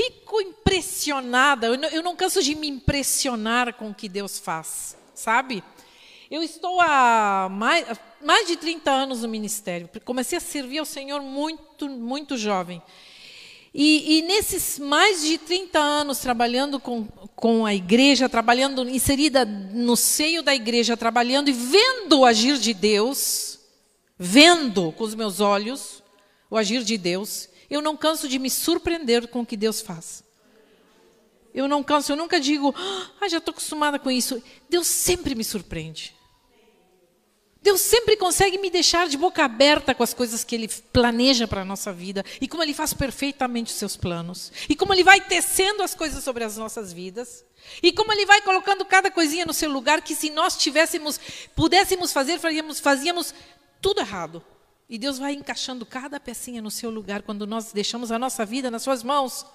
fico impressionada, eu não, eu não canso de me impressionar com o que Deus faz, sabe? Eu estou há mais, mais de 30 anos no ministério. Comecei a servir ao Senhor muito, muito jovem. E, e, nesses mais de 30 anos trabalhando com, com a igreja, trabalhando inserida no seio da igreja, trabalhando e vendo o agir de Deus, vendo com os meus olhos o agir de Deus, eu não canso de me surpreender com o que Deus faz. Eu não canso, eu nunca digo, ah, já estou acostumada com isso. Deus sempre me surpreende. Deus sempre consegue me deixar de boca aberta com as coisas que Ele planeja para a nossa vida e como Ele faz perfeitamente os seus planos e como Ele vai tecendo as coisas sobre as nossas vidas e como Ele vai colocando cada coisinha no seu lugar que se nós tivéssemos, pudéssemos fazer, fazíamos, fazíamos tudo errado. E Deus vai encaixando cada pecinha no seu lugar quando nós deixamos a nossa vida nas Suas mãos.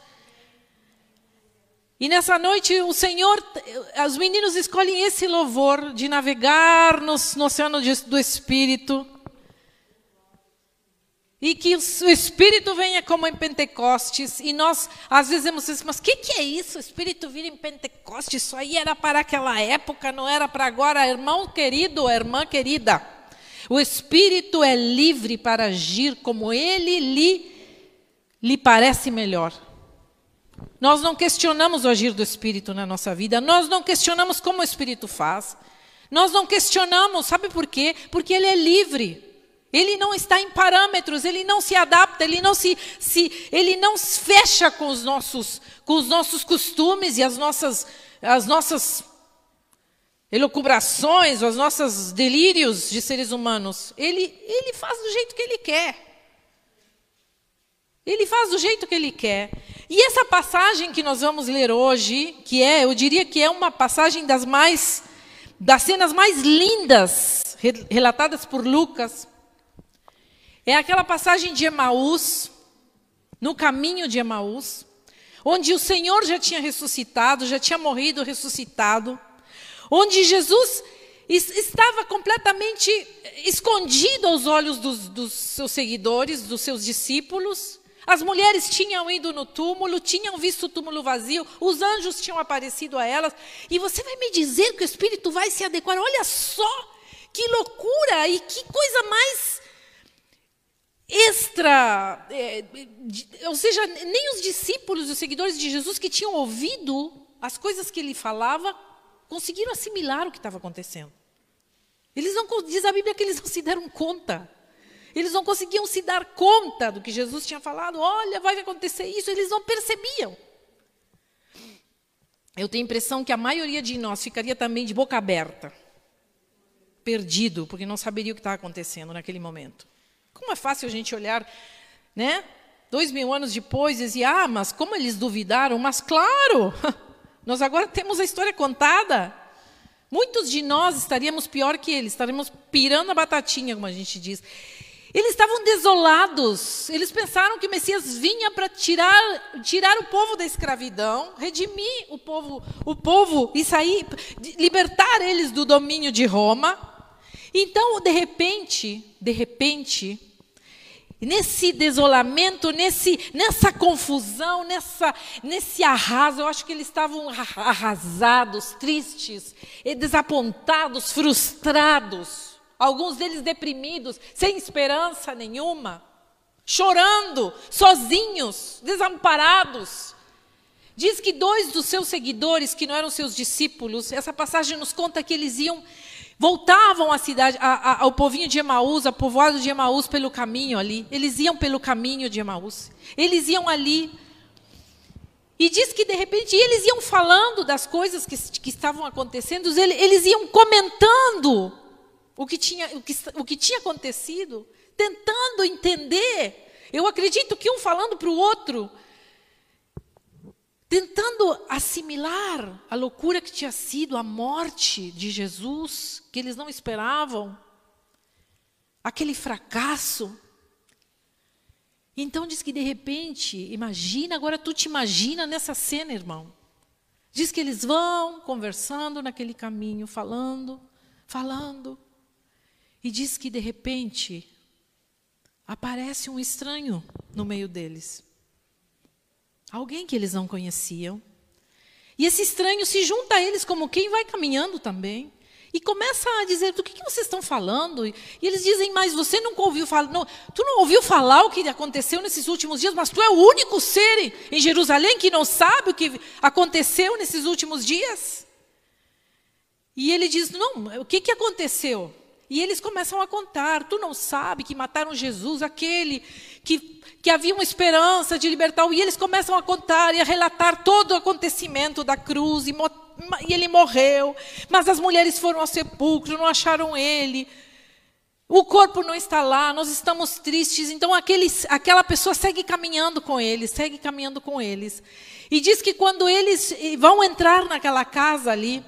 E nessa noite o Senhor, os meninos escolhem esse louvor de navegar no, no oceano de, do Espírito. E que o Espírito venha como em Pentecostes. E nós, às vezes, dizemos assim, mas o que, que é isso? O Espírito vir em Pentecostes? Isso aí era para aquela época, não era para agora. Irmão querido, irmã querida. O Espírito é livre para agir como ele lhe, lhe parece melhor. Nós não questionamos o agir do Espírito na nossa vida, nós não questionamos como o Espírito faz, nós não questionamos, sabe por quê? Porque ele é livre. Ele não está em parâmetros, ele não se adapta, ele não se, se ele não se fecha com os nossos com os nossos costumes e as nossas as nossas elucubrações, os nossos delírios de seres humanos. Ele ele faz do jeito que ele quer. Ele faz do jeito que ele quer. E essa passagem que nós vamos ler hoje, que é, eu diria que é uma passagem das mais das cenas mais lindas relatadas por Lucas, é aquela passagem de Emaús, no caminho de Emaús, onde o Senhor já tinha ressuscitado, já tinha morrido, ressuscitado, onde Jesus estava completamente escondido aos olhos dos, dos seus seguidores, dos seus discípulos, as mulheres tinham ido no túmulo, tinham visto o túmulo vazio, os anjos tinham aparecido a elas. E você vai me dizer que o Espírito vai se adequar? Olha só que loucura e que coisa mais extra. É, ou seja, nem os discípulos, os seguidores de Jesus que tinham ouvido as coisas que ele falava, conseguiram assimilar o que estava acontecendo. Eles não, diz a Bíblia que eles não se deram conta. Eles não conseguiam se dar conta do que Jesus tinha falado. Olha, vai acontecer isso. Eles não percebiam. Eu tenho a impressão que a maioria de nós ficaria também de boca aberta, perdido, porque não saberia o que estava acontecendo naquele momento. Como é fácil a gente olhar, né? Dois mil anos depois e dizer, ah, mas como eles duvidaram? Mas claro, nós agora temos a história contada. Muitos de nós estaríamos pior que eles, estaríamos pirando a batatinha, como a gente diz. Eles estavam desolados. Eles pensaram que o Messias vinha para tirar, tirar o povo da escravidão, redimir o povo, o povo e sair, libertar eles do domínio de Roma. Então, de repente, de repente, nesse desolamento, nesse, nessa confusão, nessa, nesse arraso, eu acho que eles estavam arrasados, tristes, desapontados, frustrados alguns deles deprimidos, sem esperança nenhuma, chorando, sozinhos, desamparados. Diz que dois dos seus seguidores, que não eram seus discípulos, essa passagem nos conta que eles iam, voltavam à cidade, a, a, ao povinho de Emaús, ao povoado de Emaús, pelo caminho ali. Eles iam pelo caminho de Emaús. Eles iam ali. E diz que de repente eles iam falando das coisas que, que estavam acontecendo, eles, eles iam comentando o que tinha, o que, o que tinha acontecido, tentando entender. Eu acredito que um falando para o outro, tentando assimilar a loucura que tinha sido a morte de Jesus, que eles não esperavam, aquele fracasso. Então diz que de repente, imagina, agora tu te imagina nessa cena, irmão. Diz que eles vão conversando naquele caminho, falando, falando. E diz que de repente aparece um estranho no meio deles. Alguém que eles não conheciam. E esse estranho se junta a eles como quem vai caminhando também. E começa a dizer, do que, que vocês estão falando? E eles dizem, mas você nunca ouviu falar, não, tu não ouviu falar o que aconteceu nesses últimos dias, mas tu é o único ser em Jerusalém que não sabe o que aconteceu nesses últimos dias? E ele diz, não, o que, que aconteceu? E eles começam a contar, tu não sabe que mataram Jesus, aquele que, que havia uma esperança de libertar. E eles começam a contar e a relatar todo o acontecimento da cruz e e ele morreu, mas as mulheres foram ao sepulcro, não acharam ele. O corpo não está lá, nós estamos tristes. Então aquele, aquela pessoa segue caminhando com eles, segue caminhando com eles. E diz que quando eles vão entrar naquela casa ali,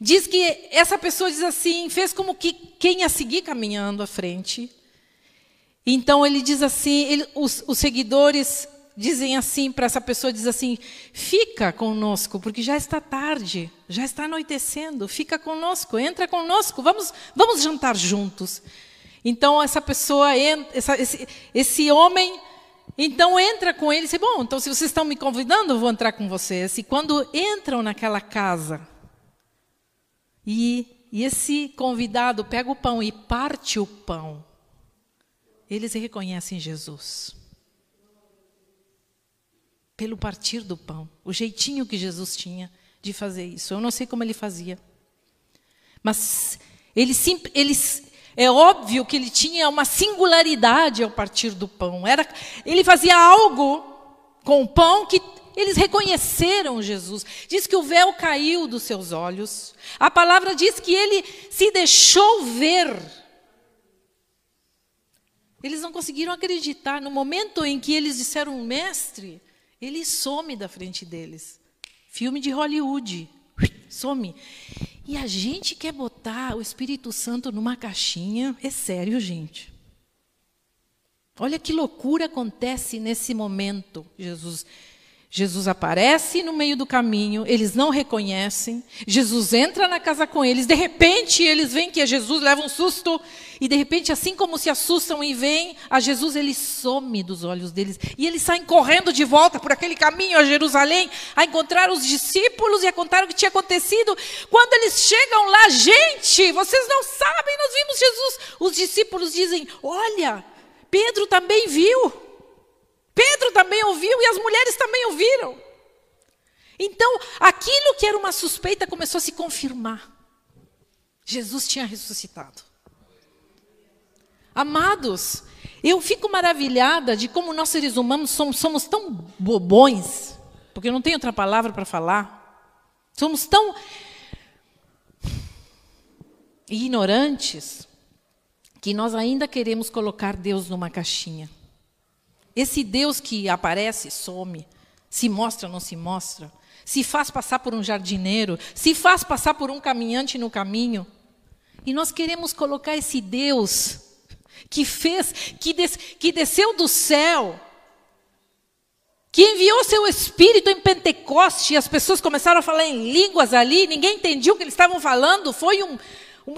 diz que essa pessoa diz assim, fez como que quem ia seguir caminhando à frente. Então ele diz assim, ele, os, os seguidores dizem assim para essa pessoa, diz assim: fica conosco, porque já está tarde, já está anoitecendo, fica conosco, entra conosco, vamos, vamos jantar juntos. Então essa pessoa, essa, esse, esse homem, então entra com ele e diz: bom, então se vocês estão me convidando, eu vou entrar com vocês. E quando entram naquela casa, e, e esse convidado pega o pão e parte o pão, eles reconhecem Jesus pelo partir do pão, o jeitinho que Jesus tinha de fazer isso. Eu não sei como ele fazia. Mas ele, ele é óbvio que ele tinha uma singularidade ao partir do pão. Era, ele fazia algo com o pão que eles reconheceram Jesus. Diz que o véu caiu dos seus olhos. A palavra diz que ele se deixou ver. Eles não conseguiram acreditar. No momento em que eles disseram, mestre, ele some da frente deles. Filme de Hollywood. Some. E a gente quer botar o Espírito Santo numa caixinha. É sério, gente. Olha que loucura acontece nesse momento. Jesus Jesus aparece no meio do caminho, eles não reconhecem. Jesus entra na casa com eles, de repente eles veem que é Jesus, levam um susto, e de repente, assim como se assustam e veem a Jesus, ele some dos olhos deles. E eles saem correndo de volta por aquele caminho a Jerusalém, a encontrar os discípulos e a contar o que tinha acontecido. Quando eles chegam lá, gente, vocês não sabem, nós vimos Jesus. Os discípulos dizem: Olha, Pedro também viu. Pedro também ouviu e as mulheres também ouviram. Então, aquilo que era uma suspeita começou a se confirmar. Jesus tinha ressuscitado. Amados, eu fico maravilhada de como nós seres humanos somos, somos tão bobões, porque eu não tenho outra palavra para falar. Somos tão ignorantes que nós ainda queremos colocar Deus numa caixinha. Esse Deus que aparece, some, se mostra, não se mostra, se faz passar por um jardineiro, se faz passar por um caminhante no caminho. E nós queremos colocar esse Deus que fez, que, des, que desceu do céu, que enviou seu Espírito em Pentecoste, e as pessoas começaram a falar em línguas ali, ninguém entendia o que eles estavam falando, foi um,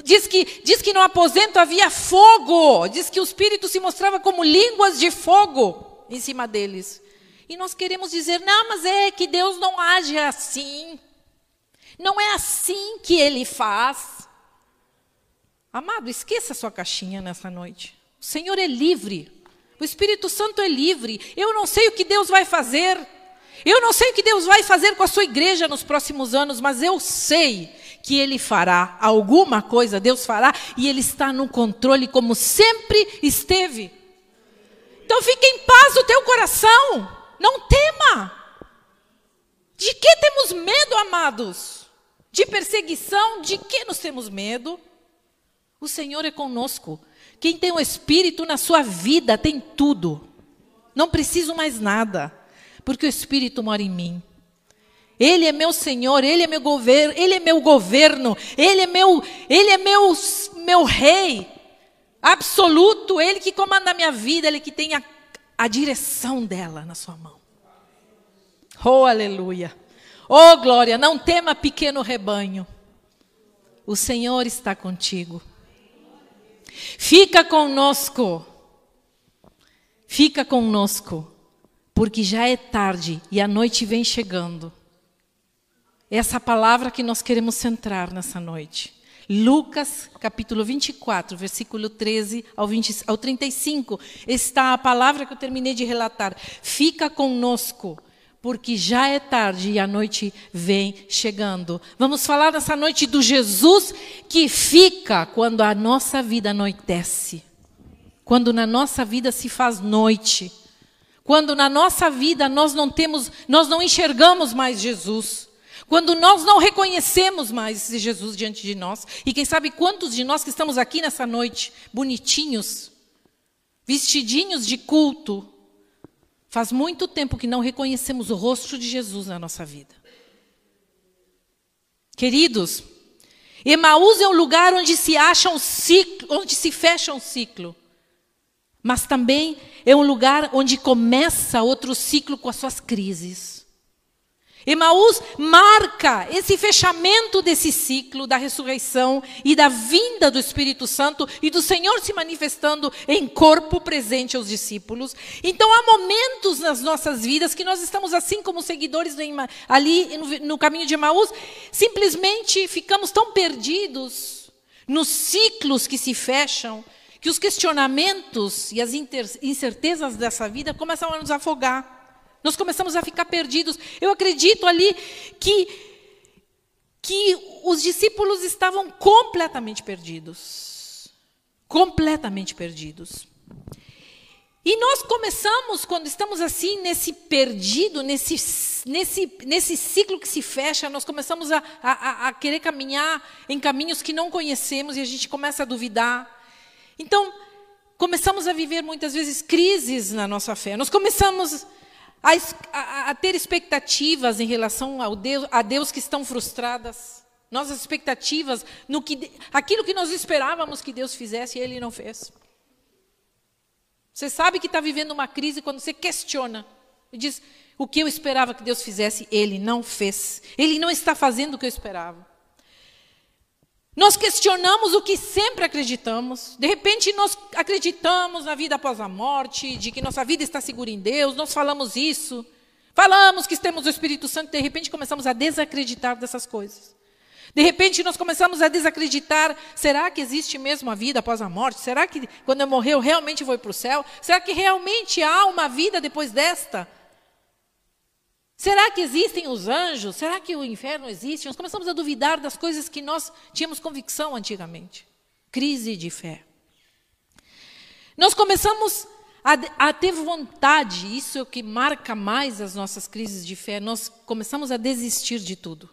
Diz que, diz que no aposento havia fogo. Diz que o Espírito se mostrava como línguas de fogo em cima deles. E nós queremos dizer, não, mas é que Deus não age assim. Não é assim que ele faz. Amado, esqueça a sua caixinha nessa noite. O Senhor é livre. O Espírito Santo é livre. Eu não sei o que Deus vai fazer. Eu não sei o que Deus vai fazer com a sua igreja nos próximos anos, mas eu sei que Ele fará alguma coisa, Deus fará, e Ele está no controle como sempre esteve. Então fique em paz o teu coração, não tema. De que temos medo, amados? De perseguição? De que nós temos medo? O Senhor é conosco. Quem tem o Espírito na sua vida tem tudo. Não preciso mais nada, porque o Espírito mora em mim. Ele é meu Senhor, Ele é meu governo, Ele é meu governo, Ele é meu, Ele é meu, meu rei absoluto, Ele que comanda a minha vida, Ele que tem a, a direção dela na sua mão. Oh, aleluia. Oh, glória, não tema pequeno rebanho. O Senhor está contigo. Fica conosco. Fica conosco porque já é tarde e a noite vem chegando. Essa palavra que nós queremos centrar nessa noite. Lucas, capítulo 24, versículo 13 ao, 20, ao 35, está a palavra que eu terminei de relatar. Fica conosco, porque já é tarde e a noite vem chegando. Vamos falar nessa noite do Jesus que fica quando a nossa vida anoitece. Quando na nossa vida se faz noite. Quando na nossa vida nós não temos, nós não enxergamos mais Jesus. Quando nós não reconhecemos mais Jesus diante de nós, e quem sabe quantos de nós que estamos aqui nessa noite, bonitinhos, vestidinhos de culto, faz muito tempo que não reconhecemos o rosto de Jesus na nossa vida. Queridos, Emaús é um lugar onde se acha um ciclo, onde se fecha um ciclo. Mas também é um lugar onde começa outro ciclo com as suas crises. Emaús marca esse fechamento desse ciclo da ressurreição e da vinda do Espírito Santo e do Senhor se manifestando em corpo presente aos discípulos. Então há momentos nas nossas vidas que nós estamos assim como seguidores ali no, caminho de Emaús, simplesmente ficamos tão perdidos nos ciclos que se fecham que os questionamentos e as incertezas dessa vida começam a nos afogar. Nós começamos a ficar perdidos. Eu acredito ali que, que os discípulos estavam completamente perdidos. Completamente perdidos. E nós começamos, quando estamos assim, nesse perdido, nesse, nesse, nesse ciclo que se fecha, nós começamos a, a, a querer caminhar em caminhos que não conhecemos e a gente começa a duvidar. Então, começamos a viver muitas vezes crises na nossa fé. Nós começamos a, a, ter expectativas em relação ao Deus, a Deus que estão frustradas. Nossas expectativas no que aquilo que nós esperávamos que Deus fizesse, Ele não fez. Você sabe que está vivendo uma crise quando você questiona e diz: o que eu esperava que Deus fizesse, Ele não fez. Ele não está fazendo o que eu esperava. Nós questionamos o que sempre acreditamos. De repente, nós acreditamos na vida após a morte, de que nossa vida está segura em Deus, nós falamos isso. Falamos que temos o Espírito Santo, de repente começamos a desacreditar dessas coisas. De repente nós começamos a desacreditar: será que existe mesmo a vida após a morte? Será que quando eu morrer eu realmente vou para o céu? Será que realmente há uma vida depois desta? Será que existem os anjos? Será que o inferno existe? Nós começamos a duvidar das coisas que nós tínhamos convicção antigamente. Crise de fé. Nós começamos a, a, ter vontade, isso é o que marca mais as nossas crises de fé. Nós começamos a desistir de tudo.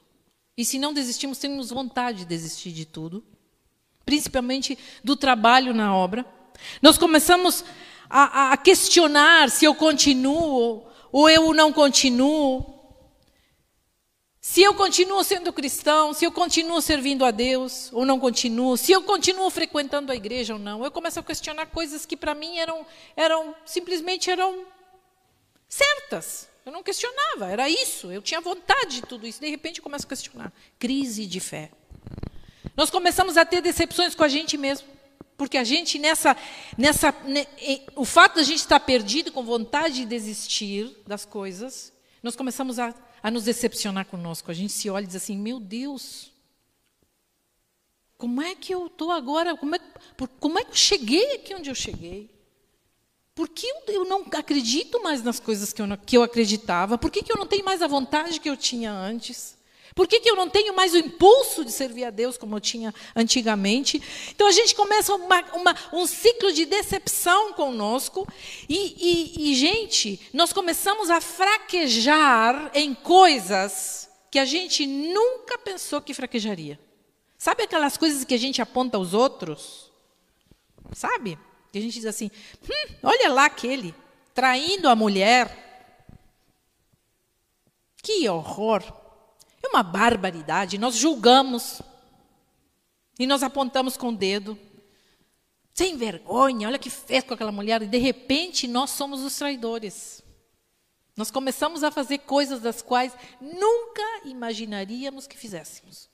E se não desistimos, temos vontade de desistir de tudo, principalmente do trabalho na obra. Nós começamos a, a questionar se eu continuo ou eu não continuo? Se eu continuo sendo cristão, se eu continuo servindo a Deus ou não continuo, se eu continuo frequentando a igreja ou não, eu começo a questionar coisas que para mim eram, eram simplesmente eram certas. Eu não questionava, era isso, eu tinha vontade de tudo isso. De repente eu começo a questionar. Crise de fé. Nós começamos a ter decepções com a gente mesmo. Porque a gente nessa, nessa, o fato de a gente estar perdido com vontade de desistir das coisas, nós começamos a, a nos decepcionar conosco. A gente se olha e diz assim: meu Deus, como é que eu estou agora? Como é, como é que eu cheguei aqui onde eu cheguei? Por que eu não acredito mais nas coisas que eu, que eu acreditava? Por que, que eu não tenho mais a vontade que eu tinha antes? Por que, que eu não tenho mais o impulso de servir a Deus como eu tinha antigamente? Então a gente começa uma, uma, um ciclo de decepção conosco e, e, e, gente, nós começamos a fraquejar em coisas que a gente nunca pensou que fraquejaria. Sabe aquelas coisas que a gente aponta aos outros? Sabe? Que a gente diz assim: hum, olha lá aquele, traindo a mulher. Que horror! É uma barbaridade. Nós julgamos e nós apontamos com o dedo. Sem vergonha, olha que fez com aquela mulher. E de repente nós somos os traidores. Nós começamos a fazer coisas das quais nunca imaginaríamos que fizéssemos.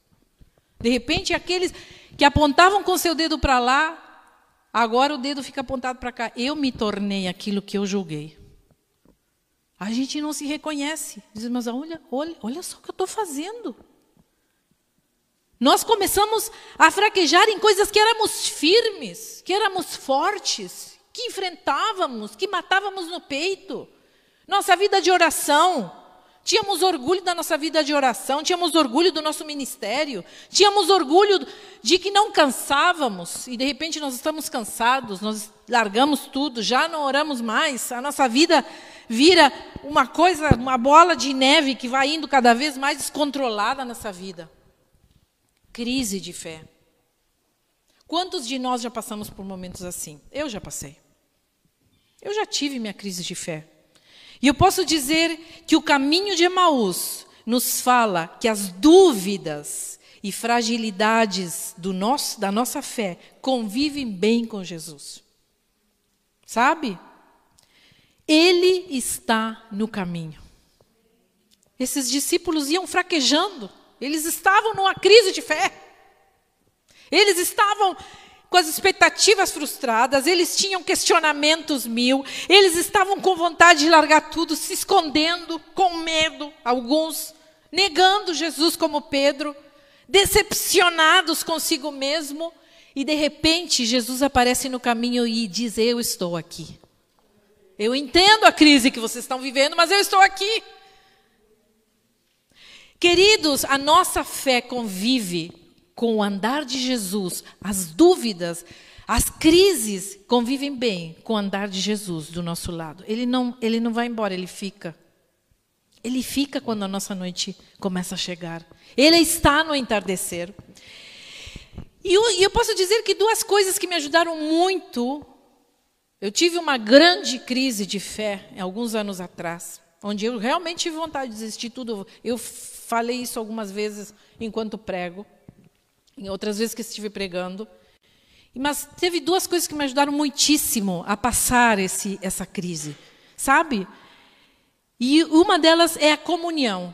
De repente, aqueles que apontavam com seu dedo para lá, agora o dedo fica apontado para cá. Eu me tornei aquilo que eu julguei. A gente não se reconhece. Diz, mas olha, olha, olha só o que eu estou fazendo. Nós começamos a fraquejar em coisas que éramos firmes, que éramos fortes, que enfrentávamos, que matávamos no peito. Nossa vida de oração. Tínhamos orgulho da nossa vida de oração, tínhamos orgulho do nosso ministério, tínhamos orgulho de que não cansávamos e de repente nós estamos cansados, nós largamos tudo, já não oramos mais, a nossa vida vira uma coisa, uma bola de neve que vai indo cada vez mais descontrolada nessa vida. Crise de fé. Quantos de nós já passamos por momentos assim? Eu já passei. Eu já tive minha crise de fé. E eu posso dizer que o caminho de Emaús nos fala que as dúvidas e fragilidades do nosso, da nossa fé convivem bem com Jesus. Sabe? Ele está no caminho. Esses discípulos iam fraquejando, eles estavam numa crise de fé. Eles estavam com as expectativas frustradas, eles tinham questionamentos mil, eles estavam com vontade de largar tudo, se escondendo, com medo, alguns, negando Jesus como Pedro, decepcionados consigo mesmo, e de repente Jesus aparece no caminho e diz: Eu estou aqui. Eu entendo a crise que vocês estão vivendo, mas eu estou aqui. Queridos, a nossa fé convive com o andar de Jesus, as dúvidas, as crises convivem bem com o andar de Jesus do nosso lado. Ele não, ele não vai embora, ele fica. Ele fica quando a nossa noite começa a chegar. Ele está no entardecer. E eu, eu posso dizer que duas coisas que me ajudaram muito. Eu tive uma grande crise de fé alguns anos atrás, onde eu realmente tive vontade de desistir tudo. Eu falei isso algumas vezes enquanto prego em outras vezes que estive pregando. Mas teve duas coisas que me ajudaram muitíssimo a passar esse, essa crise, sabe? E uma delas é a comunhão.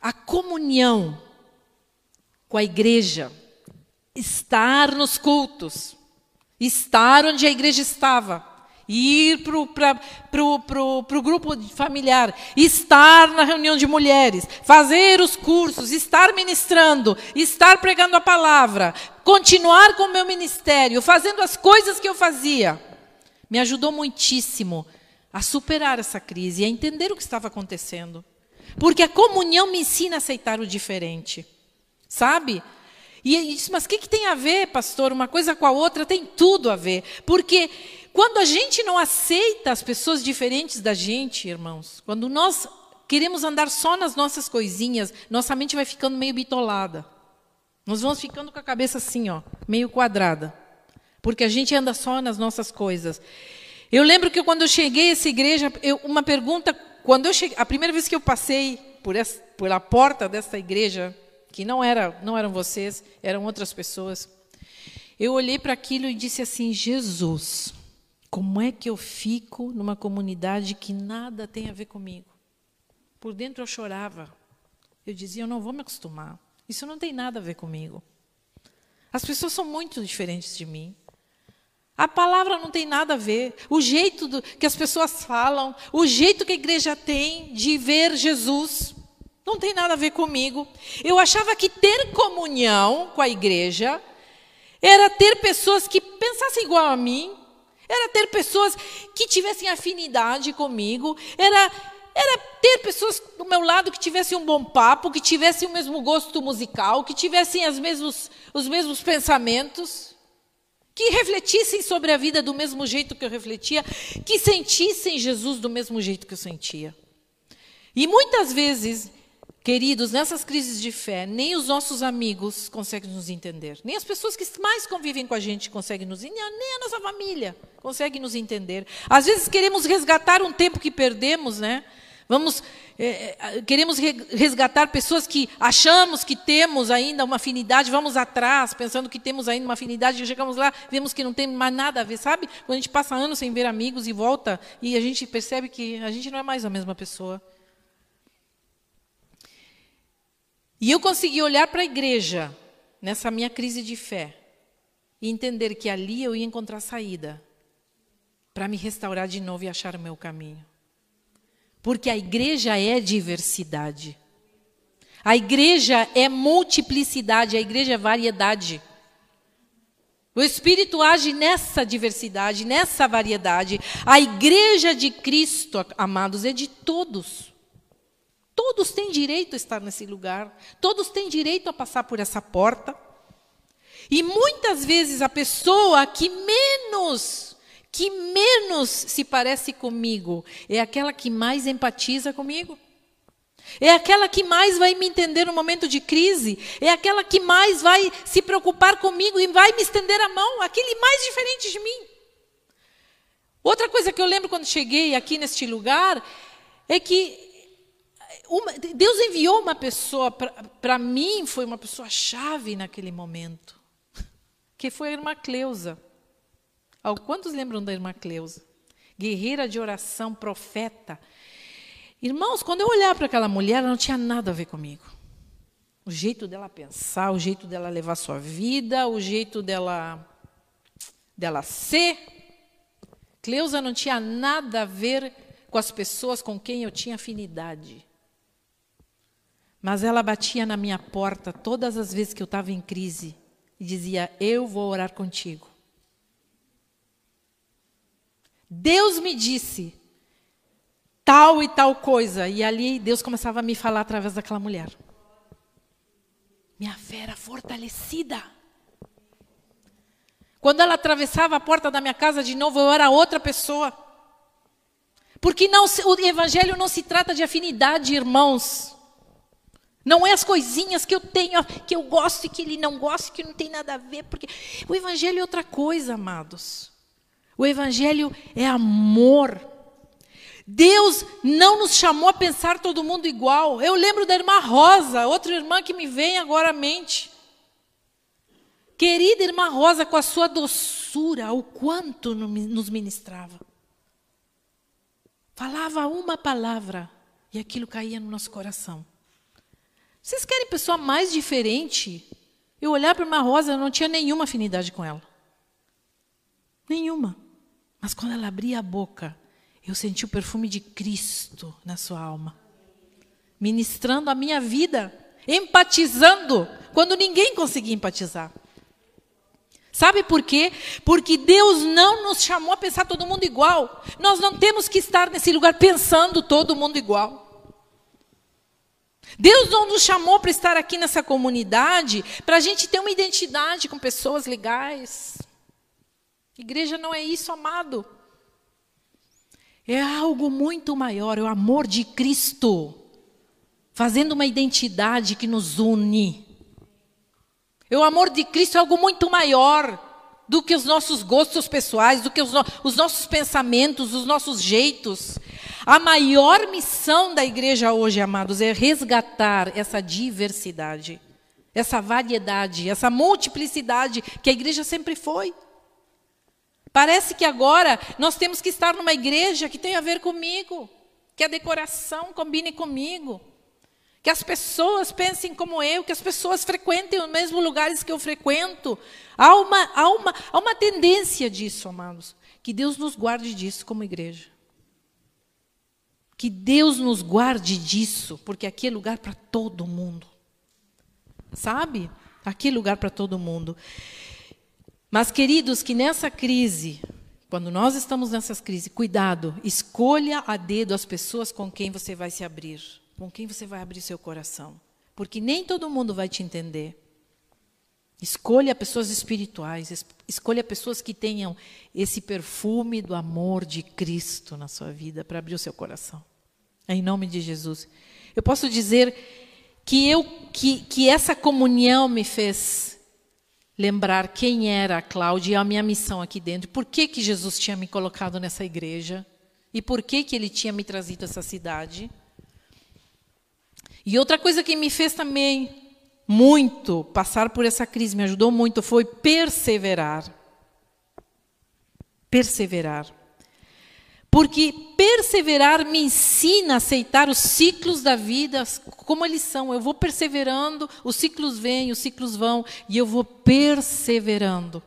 A comunhão com a igreja. Estar nos cultos. Estar onde a igreja estava ir para o grupo familiar, estar na reunião de mulheres, fazer os cursos, estar ministrando, estar pregando a palavra, continuar com o meu ministério, fazendo as coisas que eu fazia, me ajudou muitíssimo a superar essa crise e a entender o que estava acontecendo. Porque a comunhão me ensina a aceitar o diferente. Sabe? E ele disse, mas o que, que tem a ver, pastor? Uma coisa com a outra tem tudo a ver. Porque quando a gente não aceita as pessoas diferentes da gente, irmãos, quando nós queremos andar só nas nossas coisinhas, nossa mente vai ficando meio bitolada. Nós vamos ficando com a cabeça assim, ó, meio quadrada. Porque a gente anda só nas nossas coisas. Eu lembro que quando eu cheguei a essa igreja, eu, uma pergunta, quando eu cheguei, a primeira vez que eu passei por essa, por a porta dessa igreja, que não era, não eram vocês, eram outras pessoas, eu olhei para aquilo e disse assim: Jesus, como é que eu fico numa comunidade que nada tem a ver comigo? Por dentro eu chorava. Eu dizia, eu não vou me acostumar. Isso não tem nada a ver comigo. As pessoas são muito diferentes de mim. A palavra não tem nada a ver. O jeito do, que as pessoas falam, o jeito que a igreja tem de ver Jesus, não tem nada a ver comigo. Eu achava que ter comunhão com a igreja era ter pessoas que pensassem igual a mim, era ter pessoas que tivessem afinidade comigo, era, era ter pessoas do meu lado que tivessem um bom papo, que tivessem o mesmo gosto musical, que tivessem as mesmos, os mesmos pensamentos, que refletissem sobre a vida do mesmo jeito que eu refletia, que sentissem Jesus do mesmo jeito que eu sentia. E muitas vezes Queridos, nessas crises de fé, nem os nossos amigos conseguem nos entender, nem as pessoas que mais convivem com a gente conseguem nos entender, nem a nossa família consegue nos entender. Às vezes queremos resgatar um tempo que perdemos, né? Vamos, é queremos resgatar pessoas que achamos que temos ainda uma afinidade, vamos atrás, pensando que temos ainda uma afinidade, e chegamos lá, vemos que não tem mais nada a ver, sabe? Quando a gente passa anos sem ver amigos e volta, e a gente percebe que a gente não é mais a mesma pessoa. E eu consegui olhar para a igreja nessa minha crise de fé e entender que ali eu ia encontrar saída para me restaurar de novo e achar o meu caminho. Porque a igreja é diversidade. A igreja é multiplicidade, a igreja é variedade. O Espírito age nessa diversidade, nessa variedade. A igreja de Cristo, amados, é de todos. Todos têm direito a estar nesse lugar. Todos têm direito a passar por essa porta. E muitas vezes a pessoa que menos, que menos se parece comigo, é aquela que mais empatiza comigo. É aquela que mais vai me entender no momento de crise. É aquela que mais vai se preocupar comigo e vai me estender a mão. Aquele mais diferente de mim. Outra coisa que eu lembro quando cheguei aqui neste lugar é que uma, Deus enviou uma pessoa para mim, foi uma pessoa chave naquele momento, que foi a irmã Cleusa. Quantos lembram da irmã Cleusa? Guerreira de oração, profeta. Irmãos, quando eu olhar para aquela mulher, ela não tinha nada a ver comigo. O jeito dela pensar, o jeito dela levar sua vida, o jeito dela dela ser. Cleusa não tinha nada a ver com as pessoas com quem eu tinha afinidade. Mas ela batia na minha porta todas as vezes que eu estava em crise e dizia: Eu vou orar contigo. Deus me disse: tal e tal coisa. E ali Deus começava a me falar através daquela mulher. Minha fé era fortalecida. Quando ela atravessava a porta da minha casa de novo, eu era outra pessoa. Porque não, o evangelho não se trata de afinidade, irmãos. Não é as coisinhas que eu tenho, que eu gosto e que ele não gosta, que não tem nada a ver, porque o evangelho é outra coisa, amados. O evangelho é amor. Deus não nos chamou a pensar todo mundo igual. Eu lembro da irmã Rosa, outra irmã que me vem agora à mente. Querida irmã Rosa, com a sua doçura, o quanto nos ministrava. Falava uma palavra e aquilo caía no nosso coração. Vocês querem pessoa mais diferente? Eu olhar para a irmã Rosa, eu não tinha nenhuma afinidade com ela. Nenhuma. Mas quando ela abria a boca, eu senti o perfume de Cristo na sua alma, ministrando a minha vida, empatizando quando ninguém conseguia empatizar. Sabe por quê? Porque Deus não nos chamou a pensar todo mundo igual. Nós não temos que estar nesse lugar pensando todo mundo igual. Deus não nos chamou para estar aqui nessa comunidade para a gente ter uma identidade com pessoas legais. Igreja não é isso, amado. É algo muito maior, é o amor de Cristo, fazendo uma identidade que nos une. É o amor de Cristo é algo muito maior do que os nossos gostos pessoais, do que os, no os nossos pensamentos, os nossos jeitos. A maior missão da igreja hoje, amados, é resgatar essa diversidade, essa variedade, essa multiplicidade que a igreja sempre foi. Parece que agora nós temos que estar numa igreja que tem a ver comigo, que a decoração combine comigo, que as pessoas pensem como eu, que as pessoas frequentem os mesmos lugares que eu frequento. Há uma, há uma, há uma tendência disso, amados. Que Deus nos guarde disso como igreja. Que Deus nos guarde disso, porque aqui é lugar para todo mundo. Sabe? Aqui é lugar para todo mundo. Mas, queridos, que nessa crise, quando nós estamos nessas crises, cuidado, escolha a dedo as pessoas com quem você vai se abrir, com quem você vai abrir seu coração. Porque nem todo mundo vai te entender. Escolha pessoas espirituais, escolha pessoas que tenham esse perfume do amor de Cristo na sua vida para abrir o seu coração. Em nome de Jesus. Eu posso dizer que eu que, que essa comunhão me fez lembrar quem era a Cláudia e a minha missão aqui dentro. Por que, que Jesus tinha me colocado nessa igreja? E por que, que ele tinha me trazido essa cidade? E outra coisa que me fez também muito passar por essa crise, me ajudou muito, foi perseverar. Perseverar. Porque perseverar me ensina a aceitar os ciclos da vida como eles são. Eu vou perseverando, os ciclos vêm, os ciclos vão, e eu vou perseverando.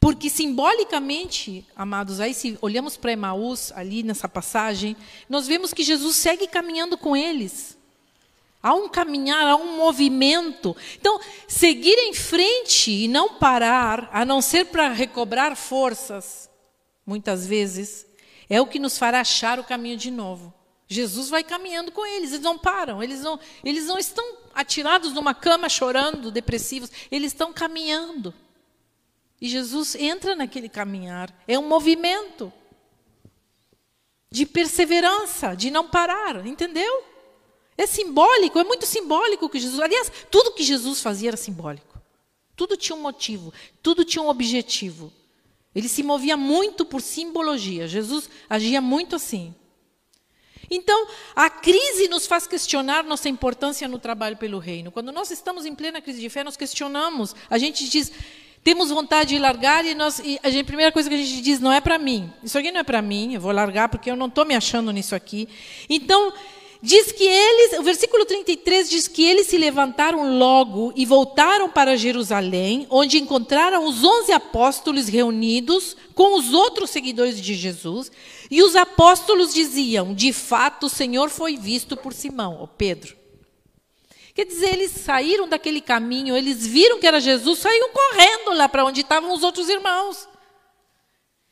Porque simbolicamente, amados, aí se olhamos para Emaús, ali nessa passagem, nós vemos que Jesus segue caminhando com eles. Há um caminhar, há um movimento. Então, seguir em frente e não parar, a não ser para recobrar forças, muitas vezes, é o que nos fará achar o caminho de novo. Jesus vai caminhando com eles, eles não param, eles não, eles não estão atirados numa cama chorando, depressivos, eles estão caminhando. E Jesus entra naquele caminhar, é um movimento de perseverança, de não parar, entendeu? É simbólico, é muito simbólico que Jesus. Aliás, tudo que Jesus fazia era simbólico. Tudo tinha um motivo, tudo tinha um objetivo. Ele se movia muito por simbologia. Jesus agia muito assim. Então, a crise nos faz questionar nossa importância no trabalho pelo reino. Quando nós estamos em plena crise de fé, nós questionamos. A gente diz, temos vontade de largar e, nós, e a, gente, a primeira coisa que a gente diz, não é para mim. Isso aqui não é para mim, eu vou largar porque eu não estou me achando nisso aqui. Então, Diz que eles, o versículo 33 diz que eles se levantaram logo e voltaram para Jerusalém, onde encontraram os onze apóstolos reunidos com os outros seguidores de Jesus. E os apóstolos diziam: De fato, o Senhor foi visto por Simão, ou Pedro. Quer dizer, eles saíram daquele caminho, eles viram que era Jesus, saíram correndo lá para onde estavam os outros irmãos.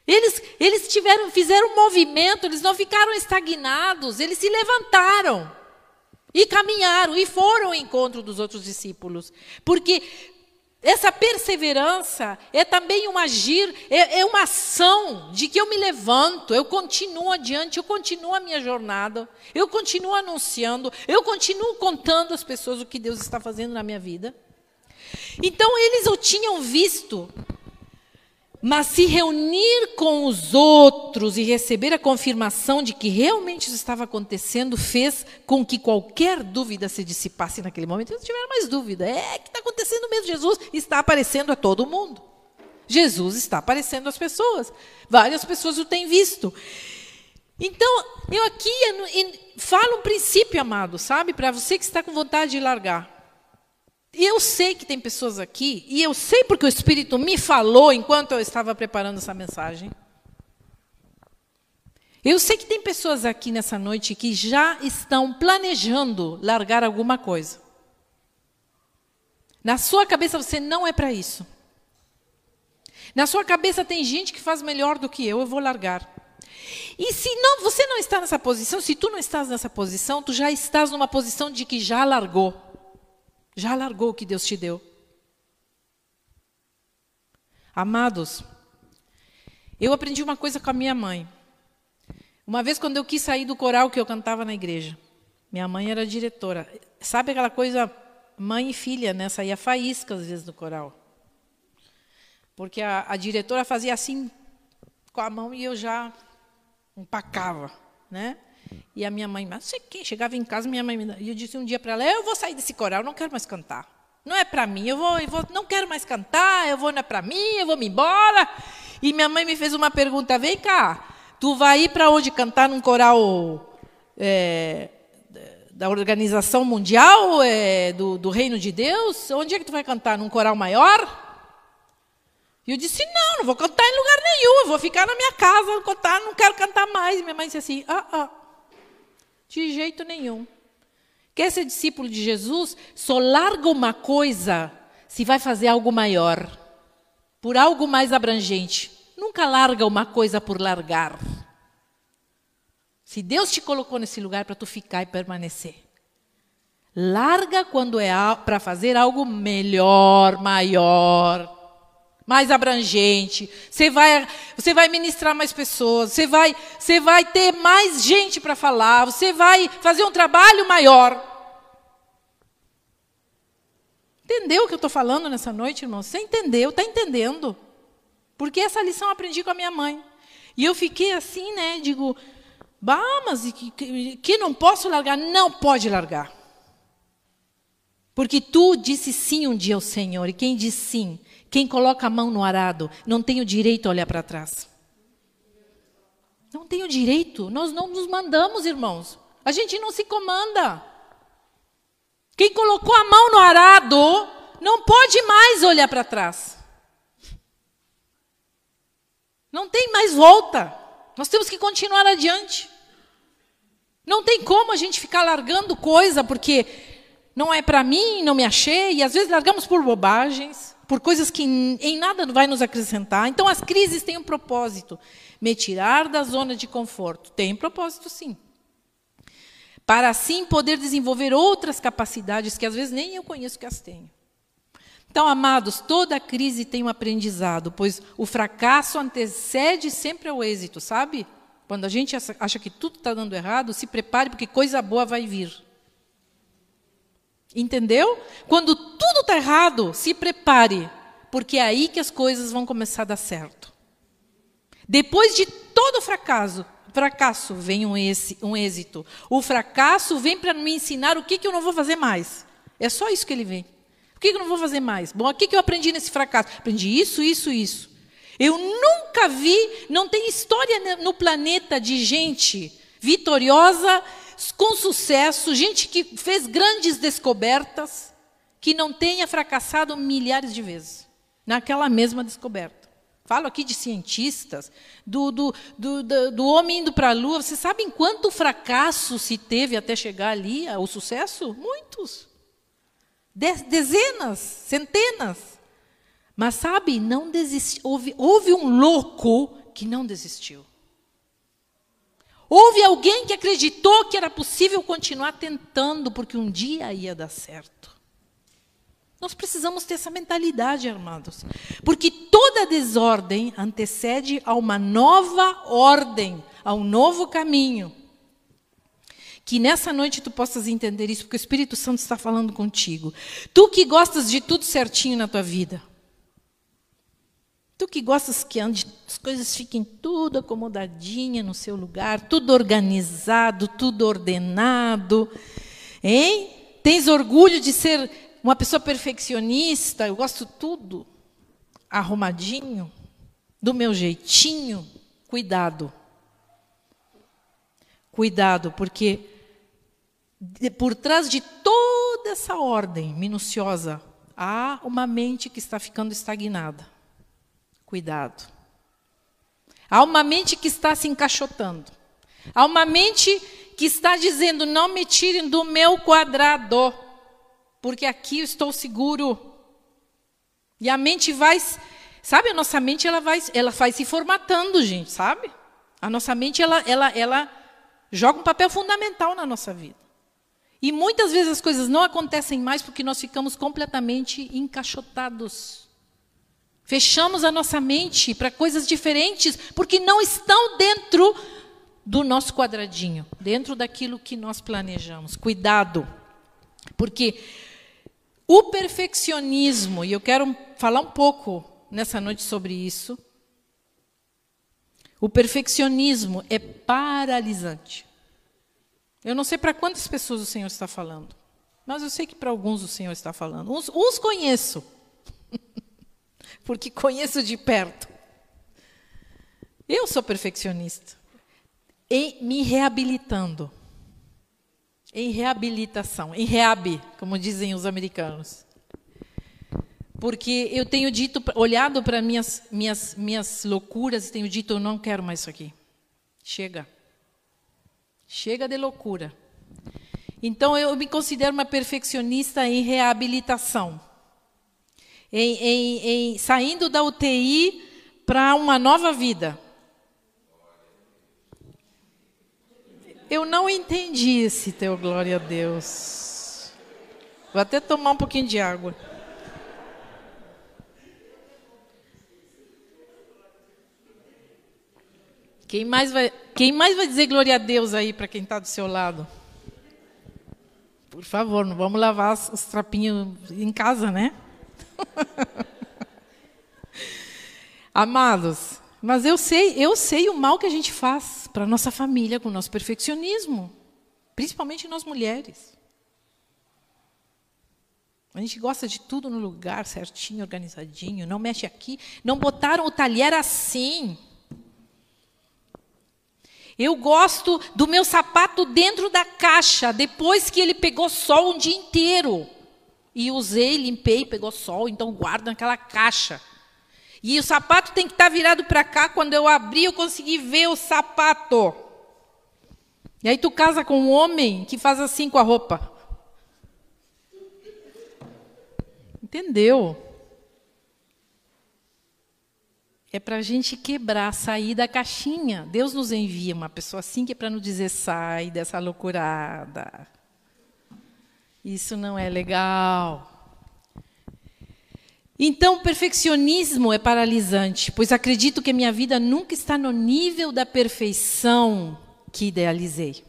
Eles, eles tiveram, fizeram um movimento, eles não ficaram estagnados, eles se levantaram e caminharam e foram ao encontro dos outros discípulos. Porque essa perseverança é também um agir, é, é, uma ação de que eu me levanto, eu continuo adiante, eu continuo a minha jornada, eu continuo anunciando, eu continuo contando às pessoas o que Deus está fazendo na minha vida. Então eles o tinham visto mas se reunir com os outros e receber a confirmação de que realmente isso estava acontecendo fez com que qualquer dúvida se dissipasse naquele momento. Eles não tiveram mais dúvida. É que está acontecendo mesmo. Jesus está aparecendo a todo mundo. Jesus está aparecendo às pessoas. Várias pessoas o têm visto. Então, eu aqui falo um princípio, amado, sabe? Para você que está com vontade de largar. Eu sei que tem pessoas aqui, e eu sei porque o Espírito me falou enquanto eu estava preparando essa mensagem. Eu sei que tem pessoas aqui nessa noite que já estão planejando largar alguma coisa. Na sua cabeça você não é para isso. Na sua cabeça tem gente que faz melhor do que eu, eu vou largar. E se não, você não está nessa posição, se tu não estás nessa posição, tu já estás numa posição de que já largou. Já largou o que Deus te deu. Amados, eu aprendi uma coisa com a minha mãe. Uma vez, quando eu quis sair do coral que eu cantava na igreja, minha mãe era diretora. Sabe aquela coisa, mãe e filha, né? Saía faísca às vezes do coral. Porque a, a diretora fazia assim com a mão e eu já empacava, né? E a minha mãe, mas sei que, chegava em casa, minha mãe me e eu disse um dia para ela, eu vou sair desse coral, não quero mais cantar. Não é para mim, eu vou, eu vou, não quero mais cantar, eu vou não é para mim, eu vou me embora. E minha mãe me fez uma pergunta, vem cá, tu vai ir para onde cantar num coral é, da organização mundial é, do, do reino de Deus? Onde é que tu vai cantar? Num coral maior? E eu disse, não, não vou cantar em lugar nenhum, eu vou ficar na minha casa, cantar, não quero cantar mais. E minha mãe disse assim, ah, ah, de jeito nenhum. Quer ser discípulo de Jesus? Só larga uma coisa se vai fazer algo maior, por algo mais abrangente. Nunca larga uma coisa por largar. Se Deus te colocou nesse lugar para tu ficar e permanecer. Larga quando é para fazer algo melhor, maior mais abrangente. Você vai, você vai ministrar mais pessoas. Você vai, você vai ter mais gente para falar. Você vai fazer um trabalho maior. Entendeu o que eu estou falando nessa noite, irmão? Você entendeu? Está entendendo? Porque essa lição eu aprendi com a minha mãe. E eu fiquei assim, né? Digo, bah, mas que, que, não posso largar? Não pode largar. Porque tu disse sim um dia ao Senhor. E quem diz sim quem coloca a mão no arado não tem o direito a olhar para trás. Não tem o direito. Nós não nos mandamos, irmãos. A gente não se comanda. Quem colocou a mão no arado não pode mais olhar para trás. Não tem mais volta. Nós temos que continuar adiante. Não tem como a gente ficar largando coisa porque não é para mim, não me achei, e às vezes largamos por bobagens, por coisas que em nada vai nos acrescentar. Então as crises têm um propósito, me tirar da zona de conforto. Tem um propósito sim. Para assim poder desenvolver outras capacidades que às vezes nem eu conheço que as tenho. Então, amados, toda crise tem um aprendizado, pois o fracasso antecede sempre ao êxito, sabe? Quando a gente acha que tudo está dando errado, se prepare, porque coisa boa vai vir. Entendeu? Quando tudo está errado, se prepare, porque é aí que as coisas vão começar a dar certo. Depois de todo fracasso, fracasso vem um, um êxito. O fracasso vem para me ensinar o que, que eu não vou fazer mais. É só isso que ele vem que eu não vou fazer mais? Bom, o que eu aprendi nesse fracasso? Aprendi isso, isso, isso. Eu nunca vi, não tem história no planeta de gente vitoriosa, com sucesso, gente que fez grandes descobertas, que não tenha fracassado milhares de vezes naquela mesma descoberta. Falo aqui de cientistas, do, do, do, do, homem indo para a lua. Vocês sabem quanto fracasso se teve até chegar ali ao sucesso? Muitos dezenas, centenas. Mas sabe, não desistiu. Houve, houve um louco que não desistiu. Houve alguém que acreditou que era possível continuar tentando, porque um dia ia dar certo. Nós precisamos ter essa mentalidade, amados. Porque toda desordem antecede a uma nova ordem, a um novo caminho. Que nessa noite tu possas entender isso, porque o Espírito Santo está falando contigo. Tu que gostas de tudo certinho na tua vida. Tu que gostas que as coisas fiquem tudo acomodadinha no seu lugar, tudo organizado, tudo ordenado. Hein? Tens orgulho de ser uma pessoa perfeccionista, eu gosto tudo arrumadinho, do meu jeitinho. Cuidado. Cuidado, porque por trás de toda essa ordem minuciosa, há uma mente que está ficando estagnada. Cuidado. Há uma mente que está se encaixotando. Há uma mente que está dizendo: não me tirem do meu quadrado, porque aqui eu estou seguro. E a mente vai, sabe, a nossa mente ela vai, ela vai se formatando, gente, sabe? A nossa mente ela, ela, ela joga um papel fundamental na nossa vida. E muitas vezes as coisas não acontecem mais porque nós ficamos completamente encaixotados. Fechamos a nossa mente para coisas diferentes porque não estão dentro do nosso quadradinho, dentro daquilo que nós planejamos. Cuidado, porque o perfeccionismo, e eu quero falar um pouco nessa noite sobre isso. O perfeccionismo é paralisante. Eu não sei para quantas pessoas o Senhor está falando, mas eu sei que para alguns o Senhor está falando. Uns, uns conheço, porque conheço de perto. Eu sou perfeccionista. Em me reabilitando. Em reabilitação, em rehab, como dizem os americanos. Porque eu tenho dito, olhado para minhas, minhas, minhas loucuras tenho dito, eu não quero mais isso aqui. Chega. Chega de loucura. Então, eu me considero uma perfeccionista em reabilitação. Em, em, em saindo da UTI para uma nova vida. Eu não entendi esse teu glória a Deus. Vou até tomar um pouquinho de água. Quem mais vai, quem mais vai dizer glória a Deus aí para quem está do seu lado? Por favor, não vamos lavar os trapinhos em casa, né? Amados, mas eu sei, eu sei o mal que a gente faz para nossa família com o nosso perfeccionismo, principalmente nós mulheres. A gente gosta de tudo no lugar certinho, organizadinho, não mexe aqui, não botaram o talher assim. Eu gosto do meu sapato dentro da caixa, depois que ele pegou sol um dia inteiro. E usei, limpei, pegou sol, então guardo naquela caixa. E o sapato tem que estar tá virado para cá. Quando eu abri, eu consegui ver o sapato. E aí tu casa com um homem que faz assim com a roupa. Entendeu? É para a gente quebrar, sair da caixinha. Deus nos envia uma pessoa assim que é para nos dizer: sai dessa loucurada. Isso não é legal. Então, perfeccionismo é paralisante, pois acredito que minha vida nunca está no nível da perfeição que idealizei.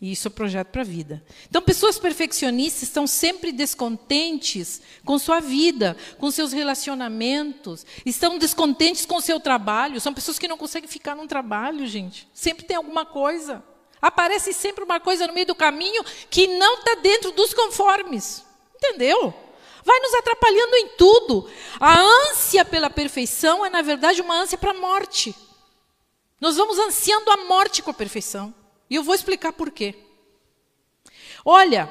E isso é projeto para a vida. Então, pessoas perfeccionistas estão sempre descontentes com sua vida, com seus relacionamentos, estão descontentes com seu trabalho. São pessoas que não conseguem ficar num trabalho, gente. Sempre tem alguma coisa. Aparece sempre uma coisa no meio do caminho que não está dentro dos conformes. Entendeu? Vai nos atrapalhando em tudo. A ânsia pela perfeição é, na verdade, uma ânsia para a morte. Nós vamos ansiando a morte com a perfeição. E eu vou explicar por quê. Olha,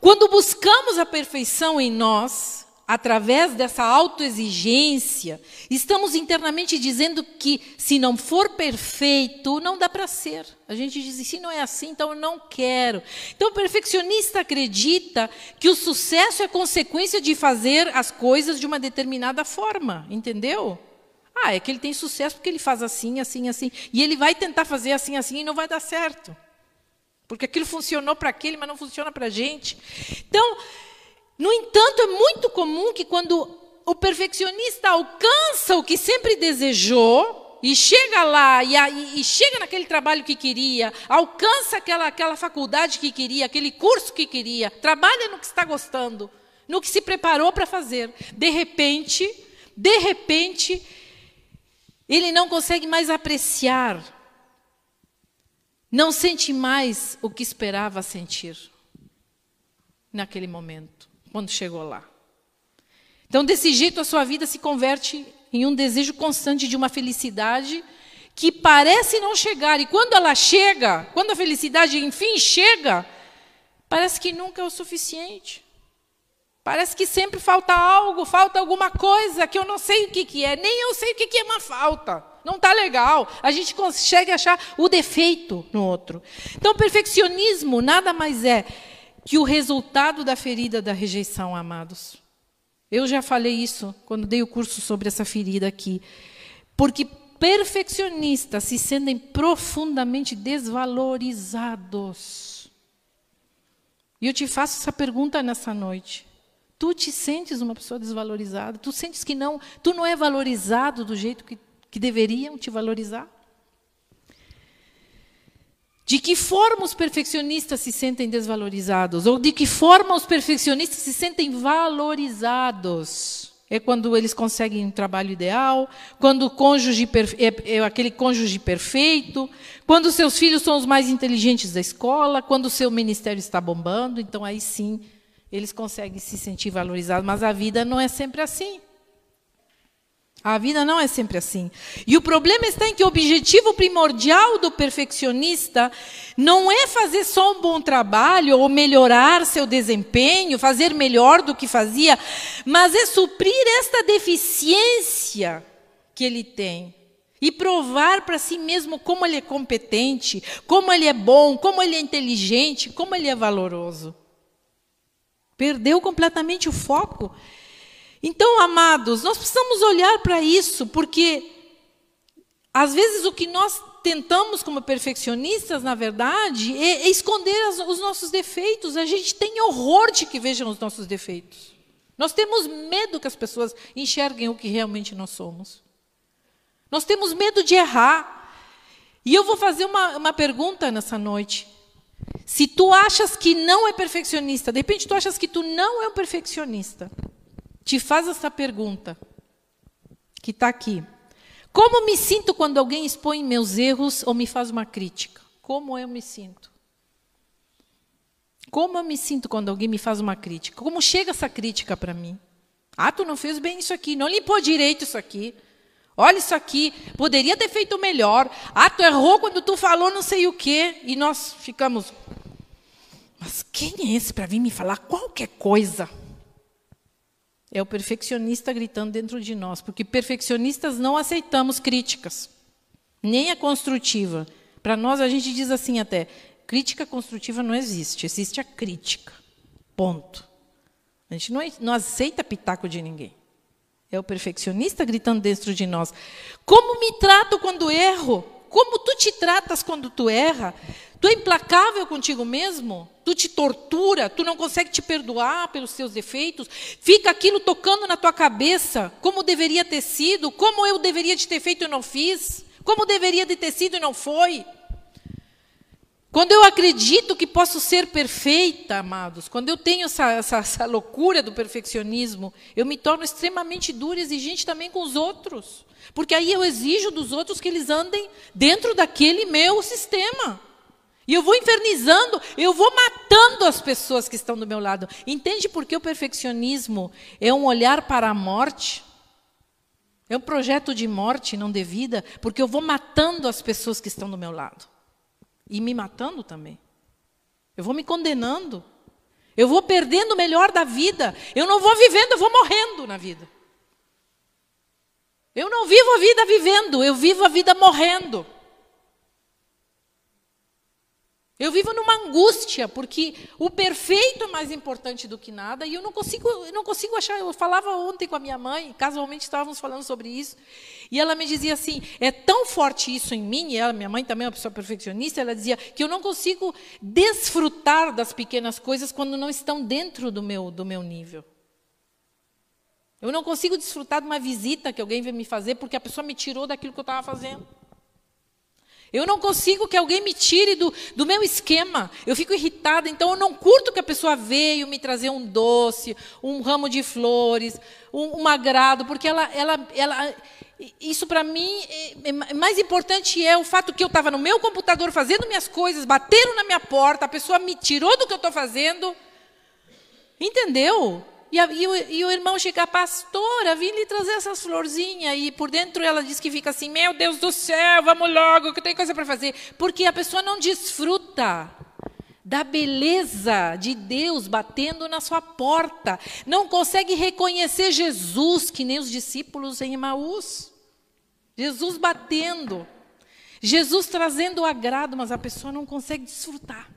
quando buscamos a perfeição em nós, através dessa autoexigência, estamos internamente dizendo que se não for perfeito, não dá para ser. A gente diz, se não é assim, então eu não quero. Então o perfeccionista acredita que o sucesso é consequência de fazer as coisas de uma determinada forma, entendeu? Ah, é que ele tem sucesso porque ele faz assim, assim, assim. E ele vai tentar fazer assim, assim e não vai dar certo. Porque aquilo funcionou para aquele, mas não funciona para a gente. Então, no entanto, é muito comum que quando o perfeccionista alcança o que sempre desejou, e chega lá, e, e, chega naquele trabalho que queria, alcança aquela, aquela faculdade que queria, aquele curso que queria, trabalha no que está gostando, no que se preparou para fazer. De repente, de repente, ele não consegue mais apreciar, não sente mais o que esperava sentir naquele momento quando chegou lá. Então, desse jeito, a sua vida se converte em um desejo constante de uma felicidade que parece não chegar. E quando ela chega, quando a felicidade enfim chega, parece que nunca é o suficiente. Parece que sempre falta algo, falta alguma coisa que eu não sei o que, que é, nem eu sei o que, que é uma falta. Não está legal. A gente consegue achar o defeito no outro. Então, perfeccionismo nada mais é que o resultado da ferida da rejeição, amados. Eu já falei isso quando dei o curso sobre essa ferida aqui. Porque perfeccionistas se sentem profundamente desvalorizados. E eu te faço essa pergunta nessa noite. Tu te sentes uma pessoa desvalorizada? Tu sentes que não, tu não é valorizado do jeito que, que deveriam te valorizar? De que forma os perfeccionistas se sentem desvalorizados? Ou de que forma os perfeccionistas se sentem valorizados? É quando eles conseguem um trabalho ideal, quando o cônjuge é, é aquele cônjuge perfeito, quando seus filhos são os mais inteligentes da escola, quando o seu ministério está bombando, então aí sim eles conseguem se sentir valorizados. Mas a vida não é sempre assim. A vida não é sempre assim. E o problema está em que o objetivo primordial do perfeccionista não é fazer só um bom trabalho ou melhorar seu desempenho, fazer melhor do que fazia, mas é suprir esta deficiência que ele tem e provar para si mesmo como ele é competente, como ele é bom, como ele é inteligente, como ele é valoroso. Perdeu completamente o foco então, amados, nós precisamos olhar para isso, porque às vezes o que nós tentamos como perfeccionistas, na verdade, é, é esconder os nossos defeitos. A gente tem horror de que vejam os nossos defeitos. Nós temos medo que as pessoas enxerguem o que realmente nós somos. Nós temos medo de errar. E eu vou fazer uma, uma pergunta nessa noite. Se tu achas que não é perfeccionista, de repente tu achas que tu não é um perfeccionista, te faz essa pergunta, que está aqui. Como me sinto quando alguém expõe meus erros ou me faz uma crítica? Como eu me sinto? Como eu me sinto quando alguém me faz uma crítica? Como chega essa crítica para mim? Ah, tu não fez bem isso aqui, não limpou direito isso aqui. Olha isso aqui, poderia ter feito melhor. Ah, tu errou quando tu falou não sei o quê. E nós ficamos. Mas quem é esse para vir me falar qualquer coisa? É o perfeccionista gritando dentro de nós, porque perfeccionistas não aceitamos críticas, nem a construtiva. Para nós, a gente diz assim até: crítica construtiva não existe, existe a crítica. Ponto. A gente não, não aceita pitaco de ninguém. É o perfeccionista gritando dentro de nós. Como me trato quando erro? Como tu te tratas quando tu erra? Tu é implacável contigo mesmo? Tu te tortura? Tu não consegue te perdoar pelos seus defeitos? Fica aquilo tocando na tua cabeça, como deveria ter sido, como eu deveria de ter feito e não fiz, como deveria de ter sido e não foi. Quando eu acredito que posso ser perfeita, amados, quando eu tenho essa, essa, essa, loucura do perfeccionismo, eu me torno extremamente dura e exigente também com os outros. Porque aí eu exijo dos outros que eles andem dentro daquele meu sistema. E eu vou infernizando, eu vou matando as pessoas que estão do meu lado. Entende por que o perfeccionismo é um olhar para a morte? É um projeto de morte, não de vida, porque eu vou matando as pessoas que estão do meu lado e me matando também. Eu vou me condenando. Eu vou perdendo o melhor da vida. Eu não vou vivendo, eu vou morrendo na vida. Eu não vivo a vida vivendo, eu vivo a vida morrendo. Eu vivo numa angústia, porque o perfeito é mais importante do que nada, e eu não consigo, não consigo achar. Eu falava ontem com a minha mãe, casualmente estávamos falando sobre isso, e ela me dizia assim: é tão forte isso em mim, e ela, minha mãe também é uma pessoa perfeccionista, ela dizia que eu não consigo desfrutar das pequenas coisas quando não estão dentro do meu, do meu nível. Eu não consigo desfrutar de uma visita que alguém veio me fazer porque a pessoa me tirou daquilo que eu estava fazendo. Eu não consigo que alguém me tire do, do meu esquema. Eu fico irritada, então eu não curto que a pessoa veio me trazer um doce, um ramo de flores, um, um agrado, porque ela, ela, ela isso para mim, é, é, mais importante é o fato que eu estava no meu computador fazendo minhas coisas, bateram na minha porta, a pessoa me tirou do que eu estou fazendo. Entendeu? E, a, e, o, e, o, irmão chega, pastora, vim lhe trazer essas florzinhas. E por dentro ela diz que fica assim: Meu Deus do céu, vamos logo, que tem coisa para fazer. Porque a pessoa não desfruta da beleza de Deus batendo na sua porta. Não consegue reconhecer Jesus, que nem os discípulos em Emaús. Jesus batendo. Jesus trazendo o agrado, mas a pessoa não consegue desfrutar.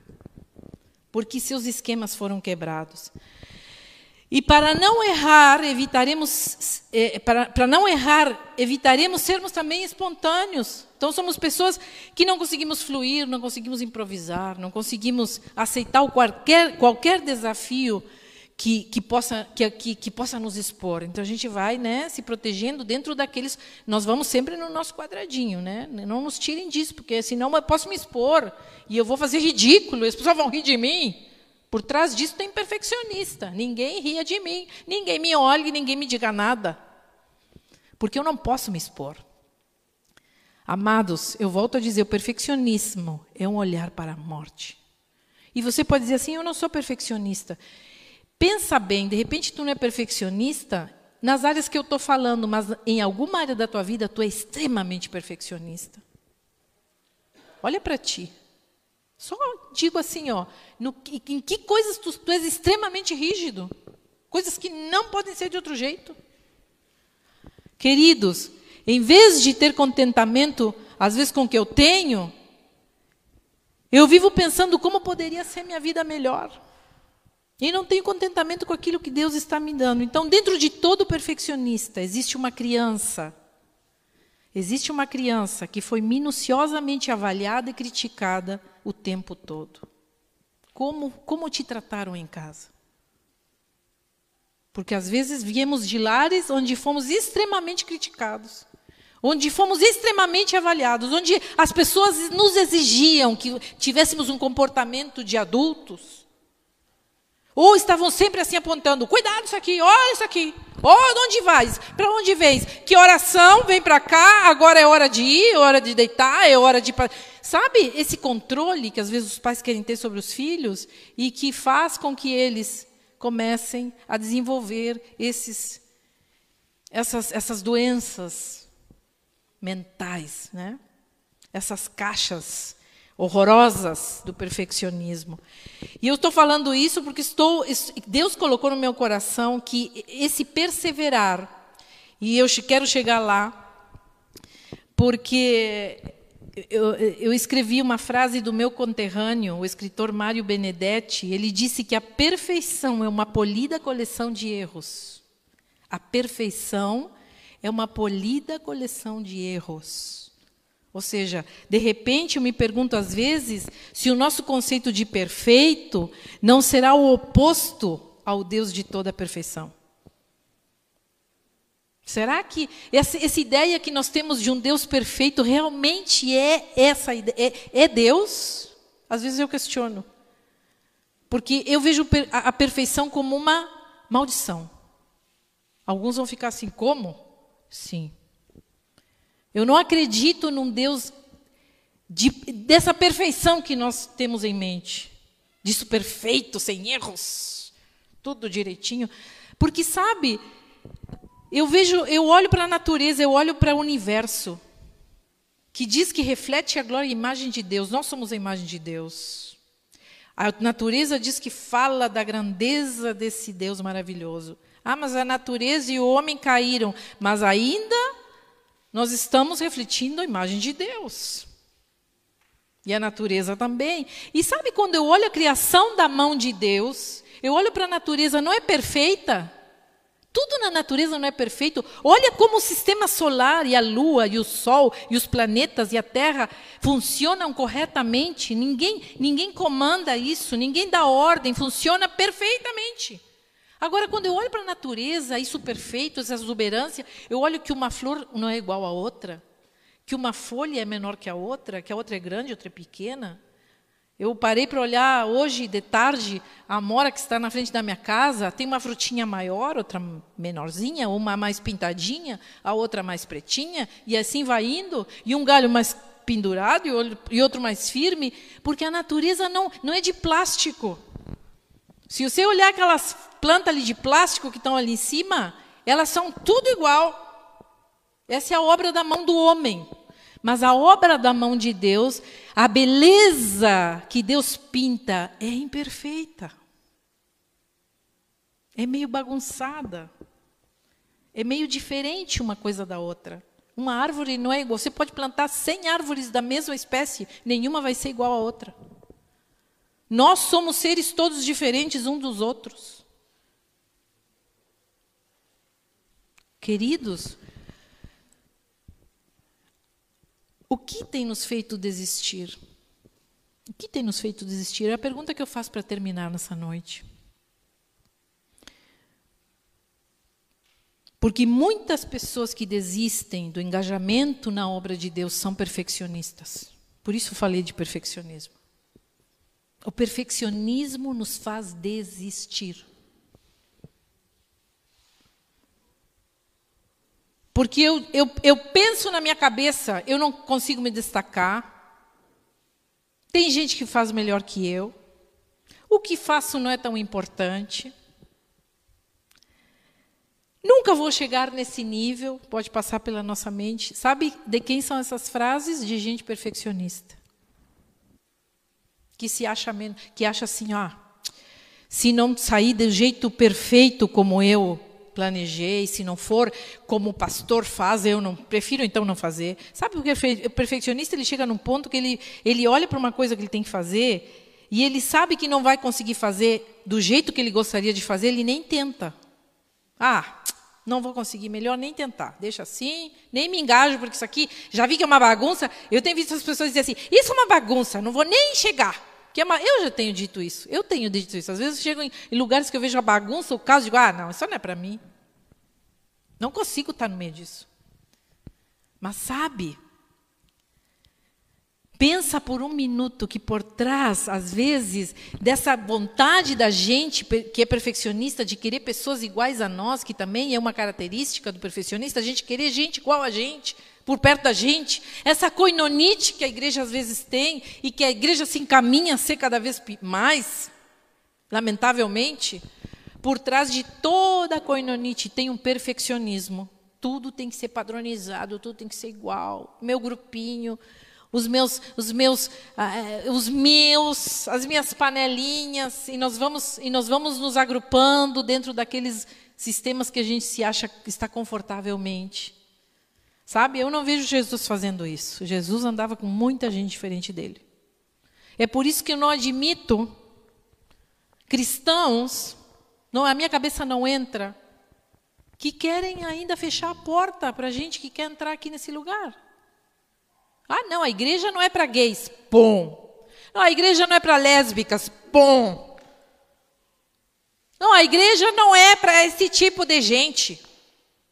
Porque seus esquemas foram quebrados. E para não errar, evitaremos eh, para, para não errar, evitaremos sermos também espontâneos. Então somos pessoas que não conseguimos fluir, não conseguimos improvisar, não conseguimos aceitar qualquer, qualquer desafio que, que, possa, que, que, que, possa nos expor. Então a gente vai né, se protegendo dentro daqueles. Nós vamos sempre no nosso quadradinho, né? Não nos tirem disso, porque senão eu posso me expor e eu vou fazer ridículo, as pessoas vão rir de mim. Por trás disso tem perfeccionista. Ninguém ria de mim, ninguém me olhe, ninguém me diga nada. Porque eu não posso me expor. Amados, eu volto a dizer, o perfeccionismo é um olhar para a morte. E você pode dizer assim, eu não sou perfeccionista. Pensa bem, de repente tu não é perfeccionista nas áreas que eu estou falando, mas em alguma área da tua vida tu é extremamente perfeccionista. Olha para ti. Só digo assim, ó, no, em que coisas tu, tu és extremamente rígido? Coisas que não podem ser de outro jeito. Queridos, em vez de ter contentamento, às vezes, com o que eu tenho, eu vivo pensando como poderia ser minha vida melhor. E não tenho contentamento com aquilo que Deus está me dando. Então, dentro de todo perfeccionista, existe uma criança Existe uma criança que foi minuciosamente avaliada e criticada o tempo todo. Como, como te trataram em casa? Porque às vezes viemos de lares onde fomos extremamente criticados, onde fomos extremamente avaliados, onde as pessoas nos exigiam que tivéssemos um comportamento de adultos. Ou estavam sempre assim apontando: cuidado isso aqui, olha isso aqui. Oh, onde vais? Para onde vens? Que oração? Vem para cá, agora é hora de ir, é hora de deitar, é hora de. Sabe esse controle que às vezes os pais querem ter sobre os filhos e que faz com que eles comecem a desenvolver esses, essas, essas doenças mentais, né? essas caixas horrorosas do perfeccionismo. E eu estou falando isso porque estou, Deus colocou no meu coração que esse perseverar, e eu quero chegar lá, porque eu, eu, escrevi uma frase do meu conterrâneo, o escritor Mário Benedetti. Ele disse que a perfeição é uma polida coleção de erros. A perfeição é uma polida coleção de erros. Ou seja, de repente eu me pergunto às vezes se o nosso conceito de perfeito não será o oposto ao Deus de toda a perfeição. Será que essa, essa, ideia que nós temos de um Deus perfeito realmente é essa ideia? É, é Deus? Às vezes eu questiono. Porque eu vejo a perfeição como uma maldição. Alguns vão ficar assim, como? Sim. Eu não acredito num Deus de, dessa perfeição que nós temos em mente. Disso perfeito, sem erros, tudo direitinho. Porque, sabe, eu vejo, eu olho para a natureza, eu olho para o universo, que diz que reflete a glória e a imagem de Deus. Nós somos a imagem de Deus. A natureza diz que fala da grandeza desse Deus maravilhoso. Ah, mas a natureza e o homem caíram, mas ainda nós estamos refletindo a imagem de Deus. E a natureza também. E sabe quando eu olho a criação da mão de Deus, eu olho para a natureza, não é perfeita? Tudo na natureza não é perfeito. Olha como o sistema solar e a lua e o sol e os planetas e a terra funcionam corretamente. Ninguém, ninguém comanda isso, ninguém dá ordem, funciona perfeitamente. Agora, quando eu olho para a natureza, isso perfeito, essa exuberância, eu olho que uma flor não é igual à outra, que uma folha é menor que a outra, que a outra é grande, a outra é pequena. Eu parei para olhar hoje de tarde a amora que está na frente da minha casa, tem uma frutinha maior, outra menorzinha, uma mais pintadinha, a outra mais pretinha, e assim vai indo, e um galho mais pendurado e outro mais firme, porque a natureza não, não é de plástico. Se você olhar aquelas plantas ali de plástico que estão ali em cima, elas são tudo igual. Essa é a obra da mão do homem. Mas a obra da mão de Deus, a beleza que Deus pinta é imperfeita. É meio bagunçada. É meio diferente uma coisa da outra. Uma árvore não é igual. Você pode plantar 100 árvores da mesma espécie, nenhuma vai ser igual à outra. Nós somos seres todos diferentes uns dos outros. Queridos, O que tem nos feito desistir? O que tem nos feito desistir? É a pergunta que eu faço para terminar nessa noite. Porque muitas pessoas que desistem do engajamento na obra de Deus são perfeccionistas. Por isso falei de perfeccionismo. O perfeccionismo nos faz desistir. Porque eu, eu, eu penso na minha cabeça, eu não consigo me destacar. Tem gente que faz melhor que eu. O que faço não é tão importante. Nunca vou chegar nesse nível, pode passar pela nossa mente. Sabe de quem são essas frases? De gente perfeccionista. Que se acha que acha assim, ah, se não sair do jeito perfeito como eu, planejei, se não for como o pastor faz, eu não prefiro então não fazer. Sabe porque o perfeccionista ele chega num ponto que ele ele olha para uma coisa que ele tem que fazer e ele sabe que não vai conseguir fazer do jeito que ele gostaria de fazer, ele nem tenta. Ah, não vou conseguir, melhor nem tentar. Deixa assim, nem me engajo, porque isso aqui, já vi que é uma bagunça. Eu tenho visto as pessoas dizer assim: isso é uma bagunça, não vou nem chegar. Que é eu já tenho dito isso. Eu tenho dito isso. Às vezes eu chego em, em lugares que eu vejo a bagunça, o caso, digo, ah, não, isso não é para mim. Não consigo estar no meio disso. Mas sabe, pensa por um minuto que por trás, às vezes, dessa vontade da gente que é perfeccionista de querer pessoas iguais a nós, que também é uma característica do perfeccionista, a gente querer gente igual a gente, por perto da gente, essa coinonite que a igreja às vezes tem e que a igreja se encaminha a ser cada vez mais, lamentavelmente, por trás de toda a coinonite tem um perfeccionismo. Tudo tem que ser padronizado, tudo tem que ser igual. Meu grupinho, os meus, os meus, uh, os meus, as minhas panelinhas, e nós vamos e nós vamos nos agrupando dentro daqueles sistemas que a gente se acha que está confortavelmente. Sabe? Eu não vejo Jesus fazendo isso. Jesus andava com muita gente diferente dele. É por isso que eu não admito cristãos, não, a minha cabeça não entra, que querem ainda fechar a porta para a gente que quer entrar aqui nesse lugar. Ah, não, a igreja não é para gays. Pum. Não, a igreja não é para lésbicas. Pum. Não, a igreja não é para esse tipo de gente.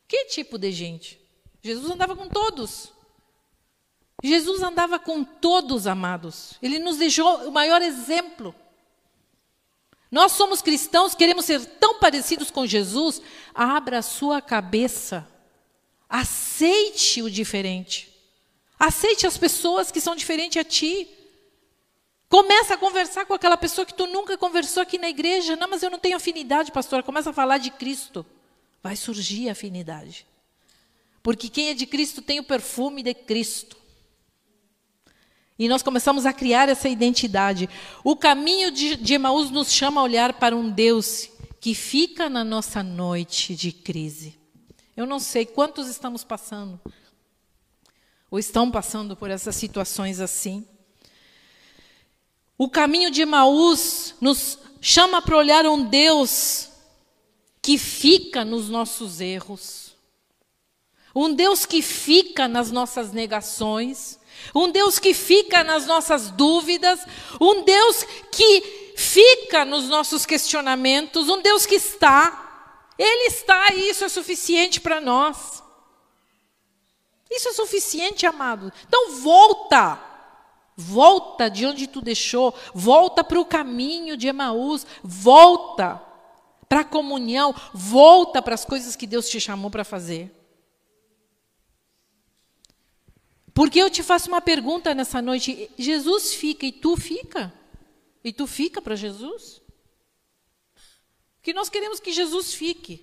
Que tipo de gente? Jesus andava com todos. Jesus andava com todos, amados. Ele nos deixou o maior exemplo. Nós somos cristãos, queremos ser tão parecidos com Jesus. Abra a sua cabeça. Aceite o diferente. Aceite as pessoas que são diferentes a ti. Começa a conversar com aquela pessoa que tu nunca conversou aqui na igreja. Não, mas eu não tenho afinidade, pastora. Começa a falar de Cristo. Vai surgir afinidade. Porque quem é de Cristo tem o perfume de Cristo. E nós começamos a criar essa identidade. O caminho de, de Emaús nos chama a olhar para um Deus que fica na nossa noite de crise. Eu não sei quantos estamos passando ou estão passando por essas situações assim. O caminho de Emaús nos chama para olhar um Deus que fica nos nossos erros, um Deus que fica nas nossas negações, um Deus que fica nas nossas dúvidas, um Deus que fica nos nossos questionamentos, um Deus que está, Ele está e isso é suficiente para nós. Isso é suficiente, amado. Então volta. Volta de onde tu deixou. Volta para o caminho de Emaús. Volta para a comunhão. Volta para as coisas que Deus te chamou para fazer. Porque eu te faço uma pergunta nessa noite: Jesus fica e tu fica? E tu fica para Jesus? Que nós queremos que Jesus fique.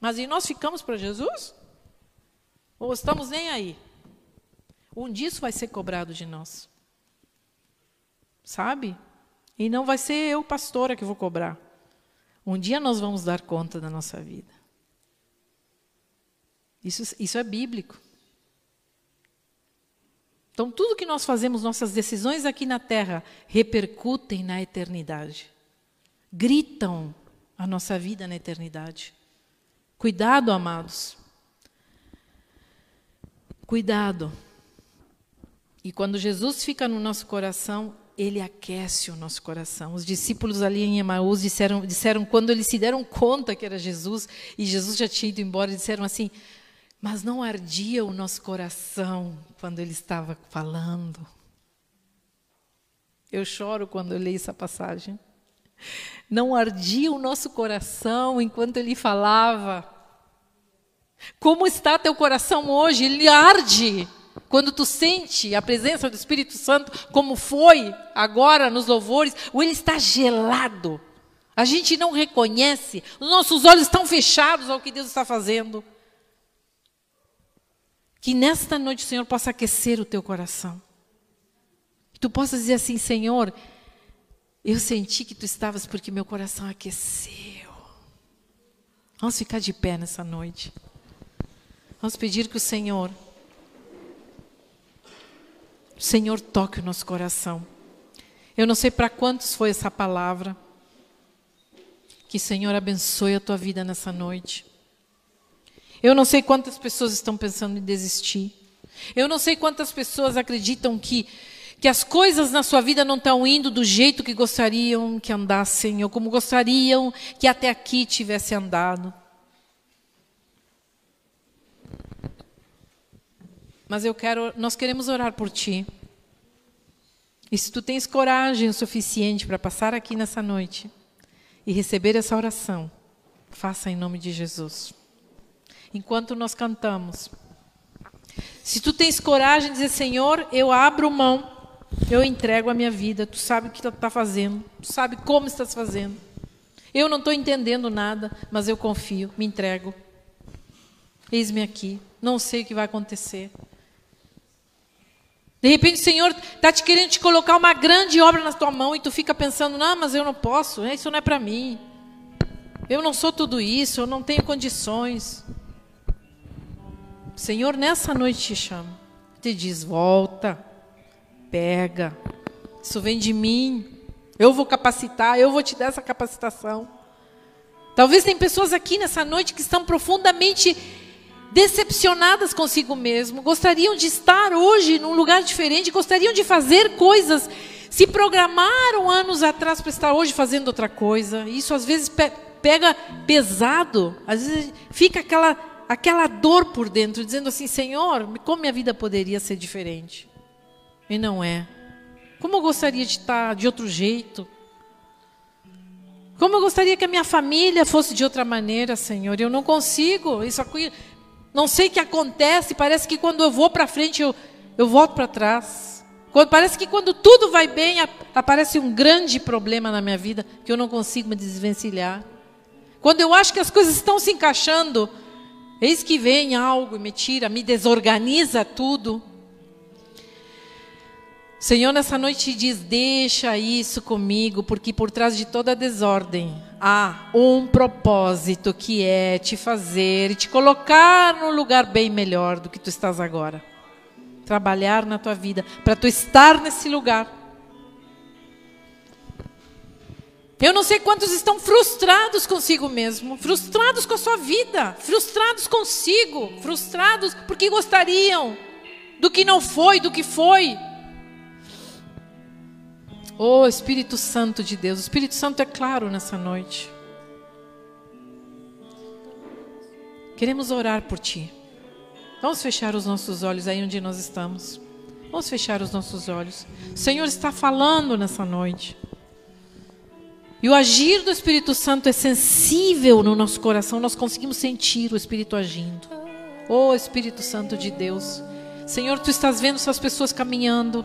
Mas e nós ficamos para Jesus? Ou estamos nem aí? Um dia isso vai ser cobrado de nós. Sabe? E não vai ser eu, pastora, que vou cobrar. Um dia nós vamos dar conta da nossa vida. Isso, isso é bíblico. Então, tudo que nós fazemos, nossas decisões aqui na terra, repercutem na eternidade. Gritam a nossa vida na eternidade. Cuidado, amados. Cuidado. E quando Jesus fica no nosso coração, ele aquece o nosso coração. Os discípulos ali em Emaús disseram, disseram quando eles se deram conta que era Jesus e Jesus já tinha ido embora, disseram assim: Mas não ardia o nosso coração quando ele estava falando. Eu choro quando eu leio essa passagem. Não ardia o nosso coração enquanto ele falava. Como está teu coração hoje? Ele arde. Quando tu sente a presença do Espírito Santo, como foi agora nos louvores, ou ele está gelado. A gente não reconhece, os nossos olhos estão fechados ao que Deus está fazendo. Que nesta noite o Senhor possa aquecer o teu coração. Que tu possas dizer assim, Senhor, eu senti que tu estavas porque meu coração aqueceu. Vamos ficar de pé nessa noite. Vamos pedir que o Senhor, o Senhor toque o nosso coração. Eu não sei para quantos foi essa palavra. Que o Senhor abençoe a tua vida nessa noite. Eu não sei quantas pessoas estão pensando em desistir. Eu não sei quantas pessoas acreditam que que as coisas na sua vida não estão indo do jeito que gostariam que andassem ou como gostariam que até aqui tivesse andado. Mas eu quero, nós queremos orar por ti. E se tu tens coragem o suficiente para passar aqui nessa noite e receber essa oração, faça em nome de Jesus. Enquanto nós cantamos. Se tu tens coragem de dizer, Senhor, eu abro mão, eu entrego a minha vida, tu sabe o que tu está fazendo, tu sabe como estás fazendo. Eu não estou entendendo nada, mas eu confio, me entrego. Eis-me aqui, não sei o que vai acontecer. De repente o Senhor está te querendo te colocar uma grande obra na tua mão e tu fica pensando, não, mas eu não posso, isso não é para mim. Eu não sou tudo isso, eu não tenho condições. O Senhor nessa noite te chama, te diz: volta, pega, isso vem de mim, eu vou capacitar, eu vou te dar essa capacitação. Talvez tem pessoas aqui nessa noite que estão profundamente decepcionadas consigo mesmo, gostariam de estar hoje num lugar diferente, gostariam de fazer coisas, se programaram anos atrás para estar hoje fazendo outra coisa. Isso às vezes pe pega pesado, às vezes fica aquela aquela dor por dentro, dizendo assim: Senhor, como minha vida poderia ser diferente? E não é. Como eu gostaria de estar de outro jeito? Como eu gostaria que a minha família fosse de outra maneira, Senhor. Eu não consigo. Isso aqui, não sei o que acontece, parece que quando eu vou para frente eu, eu volto para trás. Quando, parece que quando tudo vai bem, aparece um grande problema na minha vida que eu não consigo me desvencilhar. Quando eu acho que as coisas estão se encaixando, eis que vem algo e me tira, me desorganiza tudo. Senhor, nessa noite diz: deixa isso comigo, porque por trás de toda desordem há um propósito que é te fazer e te colocar num lugar bem melhor do que tu estás agora. Trabalhar na tua vida, para tu estar nesse lugar. Eu não sei quantos estão frustrados consigo mesmo, frustrados com a sua vida, frustrados consigo, frustrados porque gostariam do que não foi, do que foi. Oh Espírito Santo de Deus, o Espírito Santo é claro nessa noite. Queremos orar por Ti. Vamos fechar os nossos olhos aí onde nós estamos. Vamos fechar os nossos olhos. O Senhor está falando nessa noite. E o agir do Espírito Santo é sensível no nosso coração, nós conseguimos sentir o Espírito agindo. Oh Espírito Santo de Deus. Senhor, tu estás vendo essas pessoas caminhando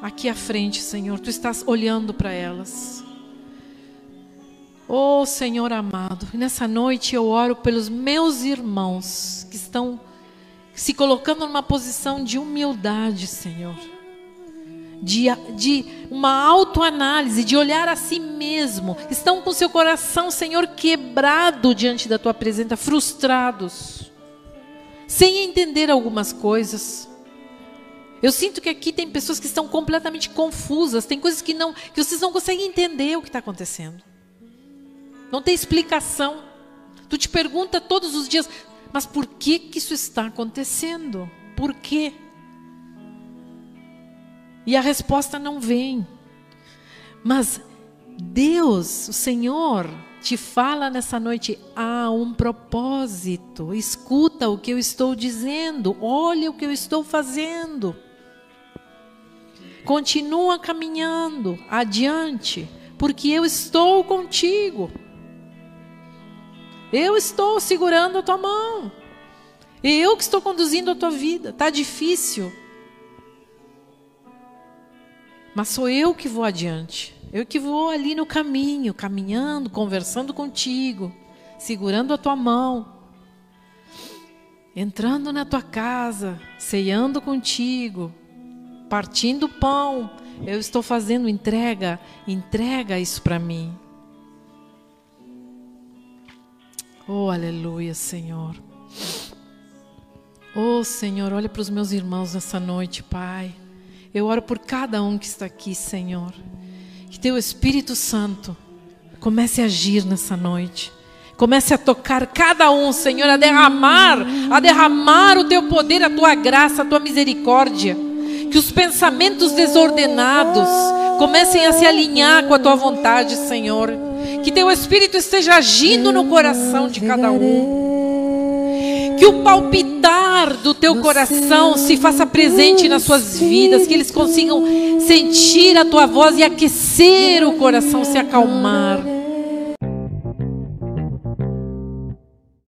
aqui à frente, Senhor. Tu estás olhando para elas. Oh, Senhor amado, nessa noite eu oro pelos meus irmãos que estão se colocando numa posição de humildade, Senhor. De, de uma autoanálise, de olhar a si mesmo. Estão com seu coração, Senhor, quebrado diante da tua presença, frustrados, sem entender algumas coisas. Eu sinto que aqui tem pessoas que estão completamente confusas, tem coisas que não, que vocês não conseguem entender o que está acontecendo. Não tem explicação. Tu te pergunta todos os dias, mas por que que isso está acontecendo? Por quê? E a resposta não vem. Mas Deus, o Senhor, te fala nessa noite: há um propósito. Escuta o que eu estou dizendo, olha o que eu estou fazendo. Continua caminhando adiante, porque eu estou contigo. Eu estou segurando a tua mão. Eu que estou conduzindo a tua vida. Tá difícil. Mas sou eu que vou adiante. Eu que vou ali no caminho, caminhando, conversando contigo, segurando a tua mão, entrando na tua casa, ceando contigo, partindo pão, eu estou fazendo entrega, entrega isso para mim. Oh, aleluia, Senhor. Oh, Senhor, olha para os meus irmãos nessa noite, Pai. Eu oro por cada um que está aqui, Senhor. Que teu Espírito Santo comece a agir nessa noite. Comece a tocar cada um, Senhor, a derramar, a derramar o teu poder, a tua graça, a tua misericórdia que os pensamentos desordenados comecem a se alinhar com a tua vontade, Senhor. Que teu Espírito esteja agindo no coração de cada um. Que o palpitar do teu coração se faça presente nas suas vidas, que eles consigam sentir a tua voz e aquecer o coração, se acalmar